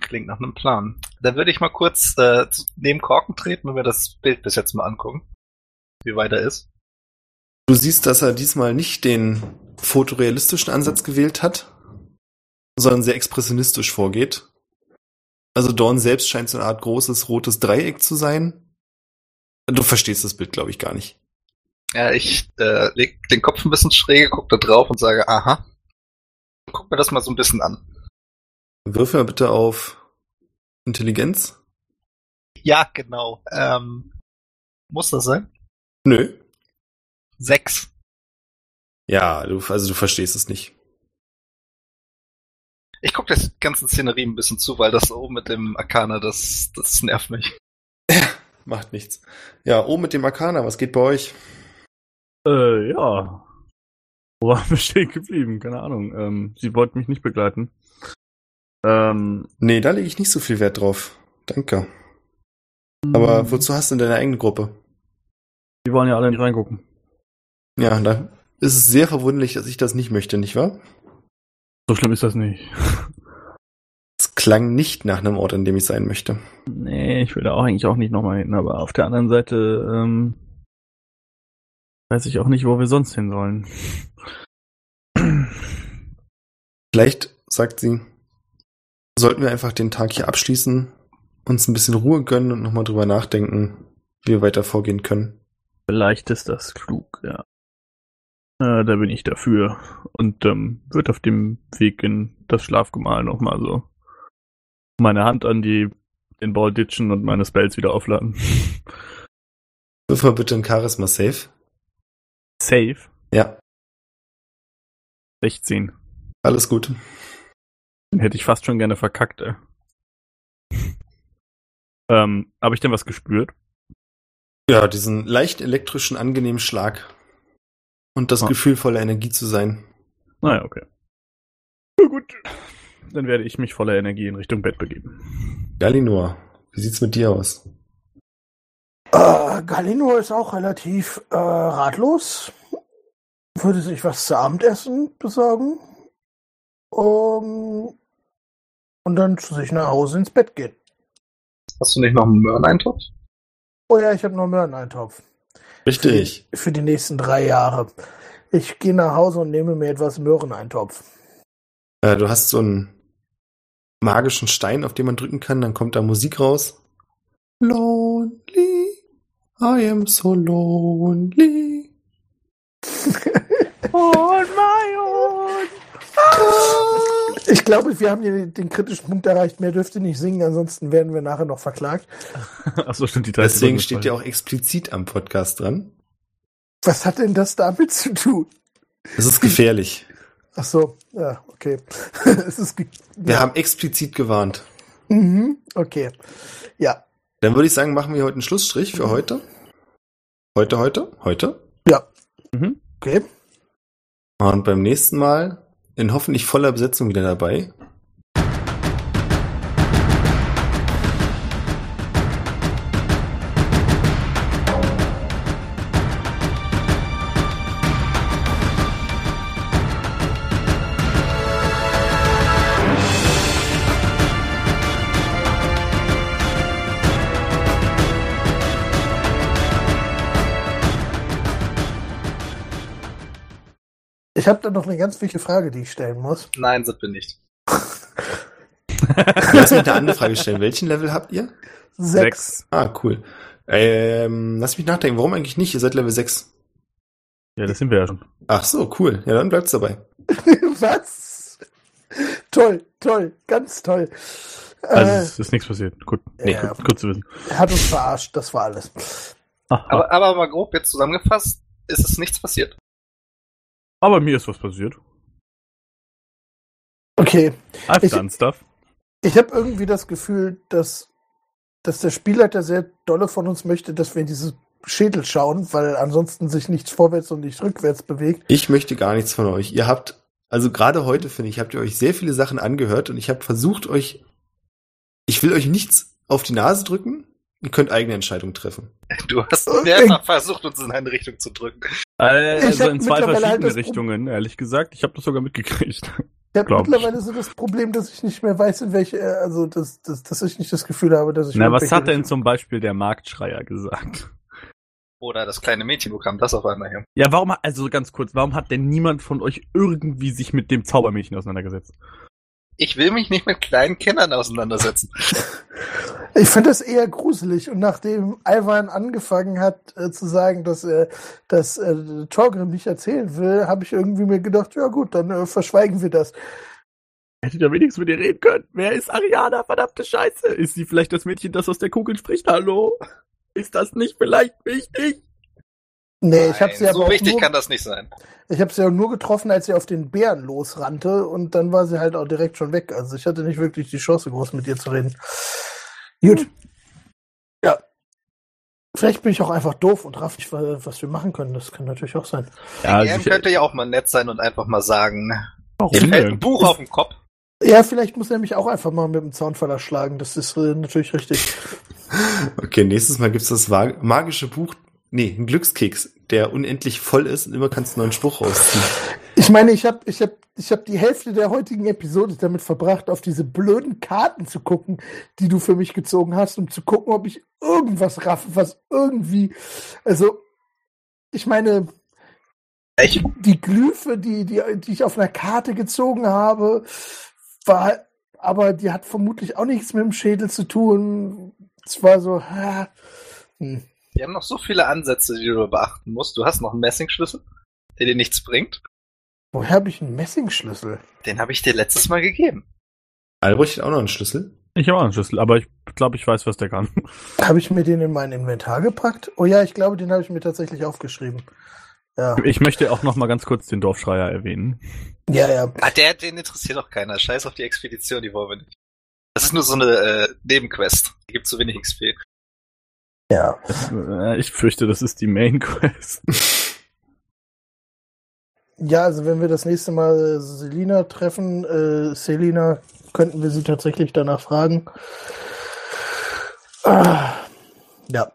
Klingt nach einem Plan. Dann würde ich mal kurz äh, neben Korken treten und mir das Bild bis jetzt mal angucken. Wie weit er ist.
Du siehst, dass er diesmal nicht den fotorealistischen Ansatz gewählt hat, sondern sehr expressionistisch vorgeht. Also Dorn selbst scheint so eine Art großes rotes Dreieck zu sein. Du verstehst das Bild, glaube ich, gar nicht.
Ja, ich äh, leg den Kopf ein bisschen schräge, guck da drauf und sage, aha. Guck mir das mal so ein bisschen an.
Würfel mal bitte auf Intelligenz.
Ja, genau. Ähm, muss das sein?
Nö.
Sechs.
Ja, du, also du verstehst es nicht.
Ich gucke der ganzen Szenerie ein bisschen zu, weil das oben mit dem Arcana, das, das nervt mich.
Ja, macht nichts. Ja, oben mit dem Arcana, was geht bei euch?
Äh, ja. Wo waren wir stehen geblieben? Keine Ahnung. Ähm, sie wollten mich nicht begleiten.
Ähm, nee, da lege ich nicht so viel Wert drauf. Danke. Aber hm. wozu hast du denn deine eigene Gruppe?
Die wollen ja alle nicht reingucken.
Ja, da ist es sehr verwunderlich, dass ich das nicht möchte, nicht wahr?
So schlimm ist das nicht.
Es klang nicht nach einem Ort, an dem ich sein möchte.
Nee, ich will da auch eigentlich auch nicht nochmal hin, aber auf der anderen Seite ähm, weiß ich auch nicht, wo wir sonst hin sollen.
Vielleicht, sagt sie, sollten wir einfach den Tag hier abschließen, uns ein bisschen Ruhe gönnen und nochmal drüber nachdenken, wie wir weiter vorgehen können.
Vielleicht ist das klug, ja. Äh, da bin ich dafür. Und ähm, wird auf dem Weg in das Schlafgemahl nochmal so meine Hand an die den Ball ditchen und meine Spells wieder aufladen.
Wirf mal bitte ein Charisma Safe.
Safe.
Ja,
16.
alles gut.
Den hätte ich fast schon gerne verkackt, ey. ähm, habe ich denn was gespürt?
Ja, diesen leicht elektrischen, angenehmen Schlag. Und das
Ah.
Gefühl, voller Energie zu sein.
Naja, okay. Na gut. Dann werde ich mich voller Energie in Richtung Bett begeben.
Galinor, wie sieht's mit dir aus?
Äh, Galino ist auch relativ äh, ratlos. Würde sich was zu Abendessen besorgen. Um, und dann zu sich nach Hause ins Bett gehen.
Hast du nicht noch einen Möhreneintopf?
Oh ja, ich habe noch einen Möhreneintopf.
Richtig.
Für die nächsten drei Jahre. Ich gehe nach Hause und nehme mir etwas Möhreneintopf.
Äh, du hast so einen magischen Stein, auf den man drücken kann, dann kommt da Musik raus. Lonely, I am so lonely.
On my own.
Ich glaube, wir haben hier den kritischen Punkt erreicht. Mehr dürft ihr nicht singen, ansonsten werden wir nachher noch verklagt.
Achso, stimmt, die drei
Deswegen
Sekunden
steht ja auch explizit am Podcast dran.
Was hat denn das damit zu tun?
Es ist gefährlich.
Ach so, ja, okay. es ist ge-
Wir
ja.
haben explizit gewarnt.
Mhm, okay. Ja,
Dann würde ich sagen, machen wir heute einen Schlussstrich für heute. Heute, heute, heute.
Mhm.
okay.
Und beim nächsten Mal in hoffentlich voller Besetzung wieder dabei.
Ich habe da noch eine ganz wichtige Frage, die ich stellen muss.
Nein, sind wir nicht.
Lass mich eine andere Frage stellen. Welchen Level habt ihr?
Sechs.
Ah, cool. Ähm, lass mich nachdenken. Warum eigentlich nicht? Ihr seid Level 6.
Ja, das sind wir ja schon.
Ach so, cool. Ja, dann bleibt's dabei.
Was? Toll, toll, ganz toll.
Also
äh,
es ist nichts passiert. Gut.
Nee,
ja,
Gut zu wissen.
er hat uns verarscht, das war alles.
Aha.
Aber, aber mal grob jetzt zusammengefasst, ist es nichts passiert.
Aber mir ist was passiert.
Okay,
I've
Ich-
done stuff.
ich habe irgendwie das Gefühl, dass, dass der Spielleiter sehr dolle von uns möchte, dass wir in diese Schädel schauen, weil ansonsten sich nichts vorwärts und nicht rückwärts bewegt.
Ich möchte gar nichts von euch. Ihr habt, also gerade heute finde ich, habt ihr euch sehr viele Sachen angehört und ich habe versucht euch, ich will euch nichts auf die Nase drücken. Ihr könnt eigene Entscheidungen treffen.
Du hast
Okay.
mehrfach versucht, uns in eine Richtung zu drücken.
Äh, Also in zwei
mittlerweile
verschiedene
halt
Richtungen, ehrlich gesagt. Ich habe das sogar mitgekriegt.
Ich habe
Glaub ich.
mittlerweile so das Problem, dass ich nicht mehr weiß, in welche, äh, also dass, dass, dass ich nicht das Gefühl habe, dass ich.
Na, was hat denn zum Beispiel der Marktschreier gesagt?
Oder das kleine Mädchen bekam das auf einmal her.
Ja, warum, hat- also ganz kurz, warum hat denn niemand von euch irgendwie sich mit dem Zaubermädchen auseinandergesetzt?
Ich will mich nicht mit kleinen Kindern auseinandersetzen.
Ich finde das eher gruselig. Und nachdem Ivan angefangen hat äh, zu sagen, dass er dass äh, Torgrim nicht erzählen will, habe ich irgendwie mir gedacht, ja gut, dann äh, verschweigen wir das.
Hättet ihr wenigstens mit ihr reden können. Wer ist Ariana? Verdammte Scheiße. Ist sie vielleicht das Mädchen, das aus der Kugel spricht? Hallo? Ist das nicht vielleicht wichtig?
Nee, ich habe sie
Nein,
aber
so
auch
wichtig
nur,
kann das nicht sein.
ich habe sie auch nur getroffen, als sie auf den Bären losrannte und dann war sie halt auch direkt schon weg. Also ich hatte nicht wirklich die Chance, groß mit ihr zu reden. Gut. Ja. Vielleicht bin ich auch einfach doof und raff nicht, wa- was wir machen können. Das kann natürlich auch sein.
Ja,
er
sicher-
könnte ja auch mal nett sein und einfach mal sagen,
Warum
ihm fällt ein Buch auf den Kopf.
Ja, vielleicht muss er mich auch einfach mal mit dem Zaunfaller schlagen. Das ist äh, natürlich richtig.
Okay, nächstes Mal gibt's das wa- magische Buch, nee, ein Glückskeks, der unendlich voll ist und immer kannst du einen neuen Spruch rausziehen.
Ich meine, ich habe ich hab, ich hab die Hälfte der heutigen Episode damit verbracht, auf diese blöden Karten zu gucken, die du für mich gezogen hast, um zu gucken, ob ich irgendwas raffe, was irgendwie. Also, ich meine,
Ich,
die Glyphe, die, die, die ich auf einer Karte gezogen habe, war, aber die hat vermutlich auch nichts mit dem Schädel zu tun. Es war so, ha, hm.
Wir haben noch so viele Ansätze, die du beachten musst. Du hast noch einen Messingschlüssel, der dir nichts bringt.
woher habe ich einen Messingschlüssel?
Den habe ich dir letztes Mal gegeben.
Albrecht hat auch noch einen Schlüssel.
Ich habe auch einen Schlüssel, aber ich glaube, ich weiß, was der kann.
Habe ich mir den in mein Inventar gepackt? Oh ja, ich glaube, den habe ich mir tatsächlich aufgeschrieben. Ja,
Ich möchte auch noch mal ganz kurz den Dorfschreier erwähnen.
ja, ja.
Ah, der, den interessiert doch keiner. Scheiß auf die Expedition, die wollen wir nicht. Das ist nur so eine äh, Nebenquest. Die gibt zu wenig XP.
Ja.
Äh, Ich fürchte, das ist die Main Quest.
Ja, also wenn wir das nächste Mal äh, Selina treffen, äh, Selina, könnten wir sie tatsächlich danach fragen. Ah, ja.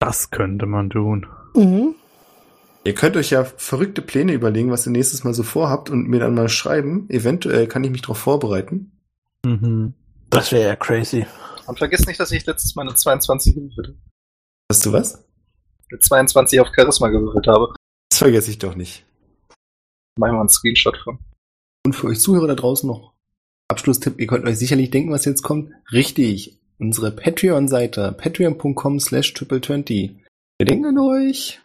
Das könnte man tun.
Mhm.
Ihr könnt euch ja verrückte Pläne überlegen, was ihr nächstes Mal so vorhabt und mir dann mal schreiben. Eventuell kann ich mich darauf vorbereiten.
Mhm.
Das wäre ja crazy.
Und vergiss nicht, dass ich letztes Mal eine 22 gewürfelt habe.
Hast du was?
Eine 22 auf Charisma gewürfelt habe.
Das vergesse ich doch nicht.
Machen wir einen Screenshot von.
Und für euch Zuhörer da draußen noch Abschlusstipp. Ihr könnt euch sicherlich denken, was jetzt kommt. Richtig. Unsere Patreon-Seite. Patreon.com slash triple20. Wir denken an euch.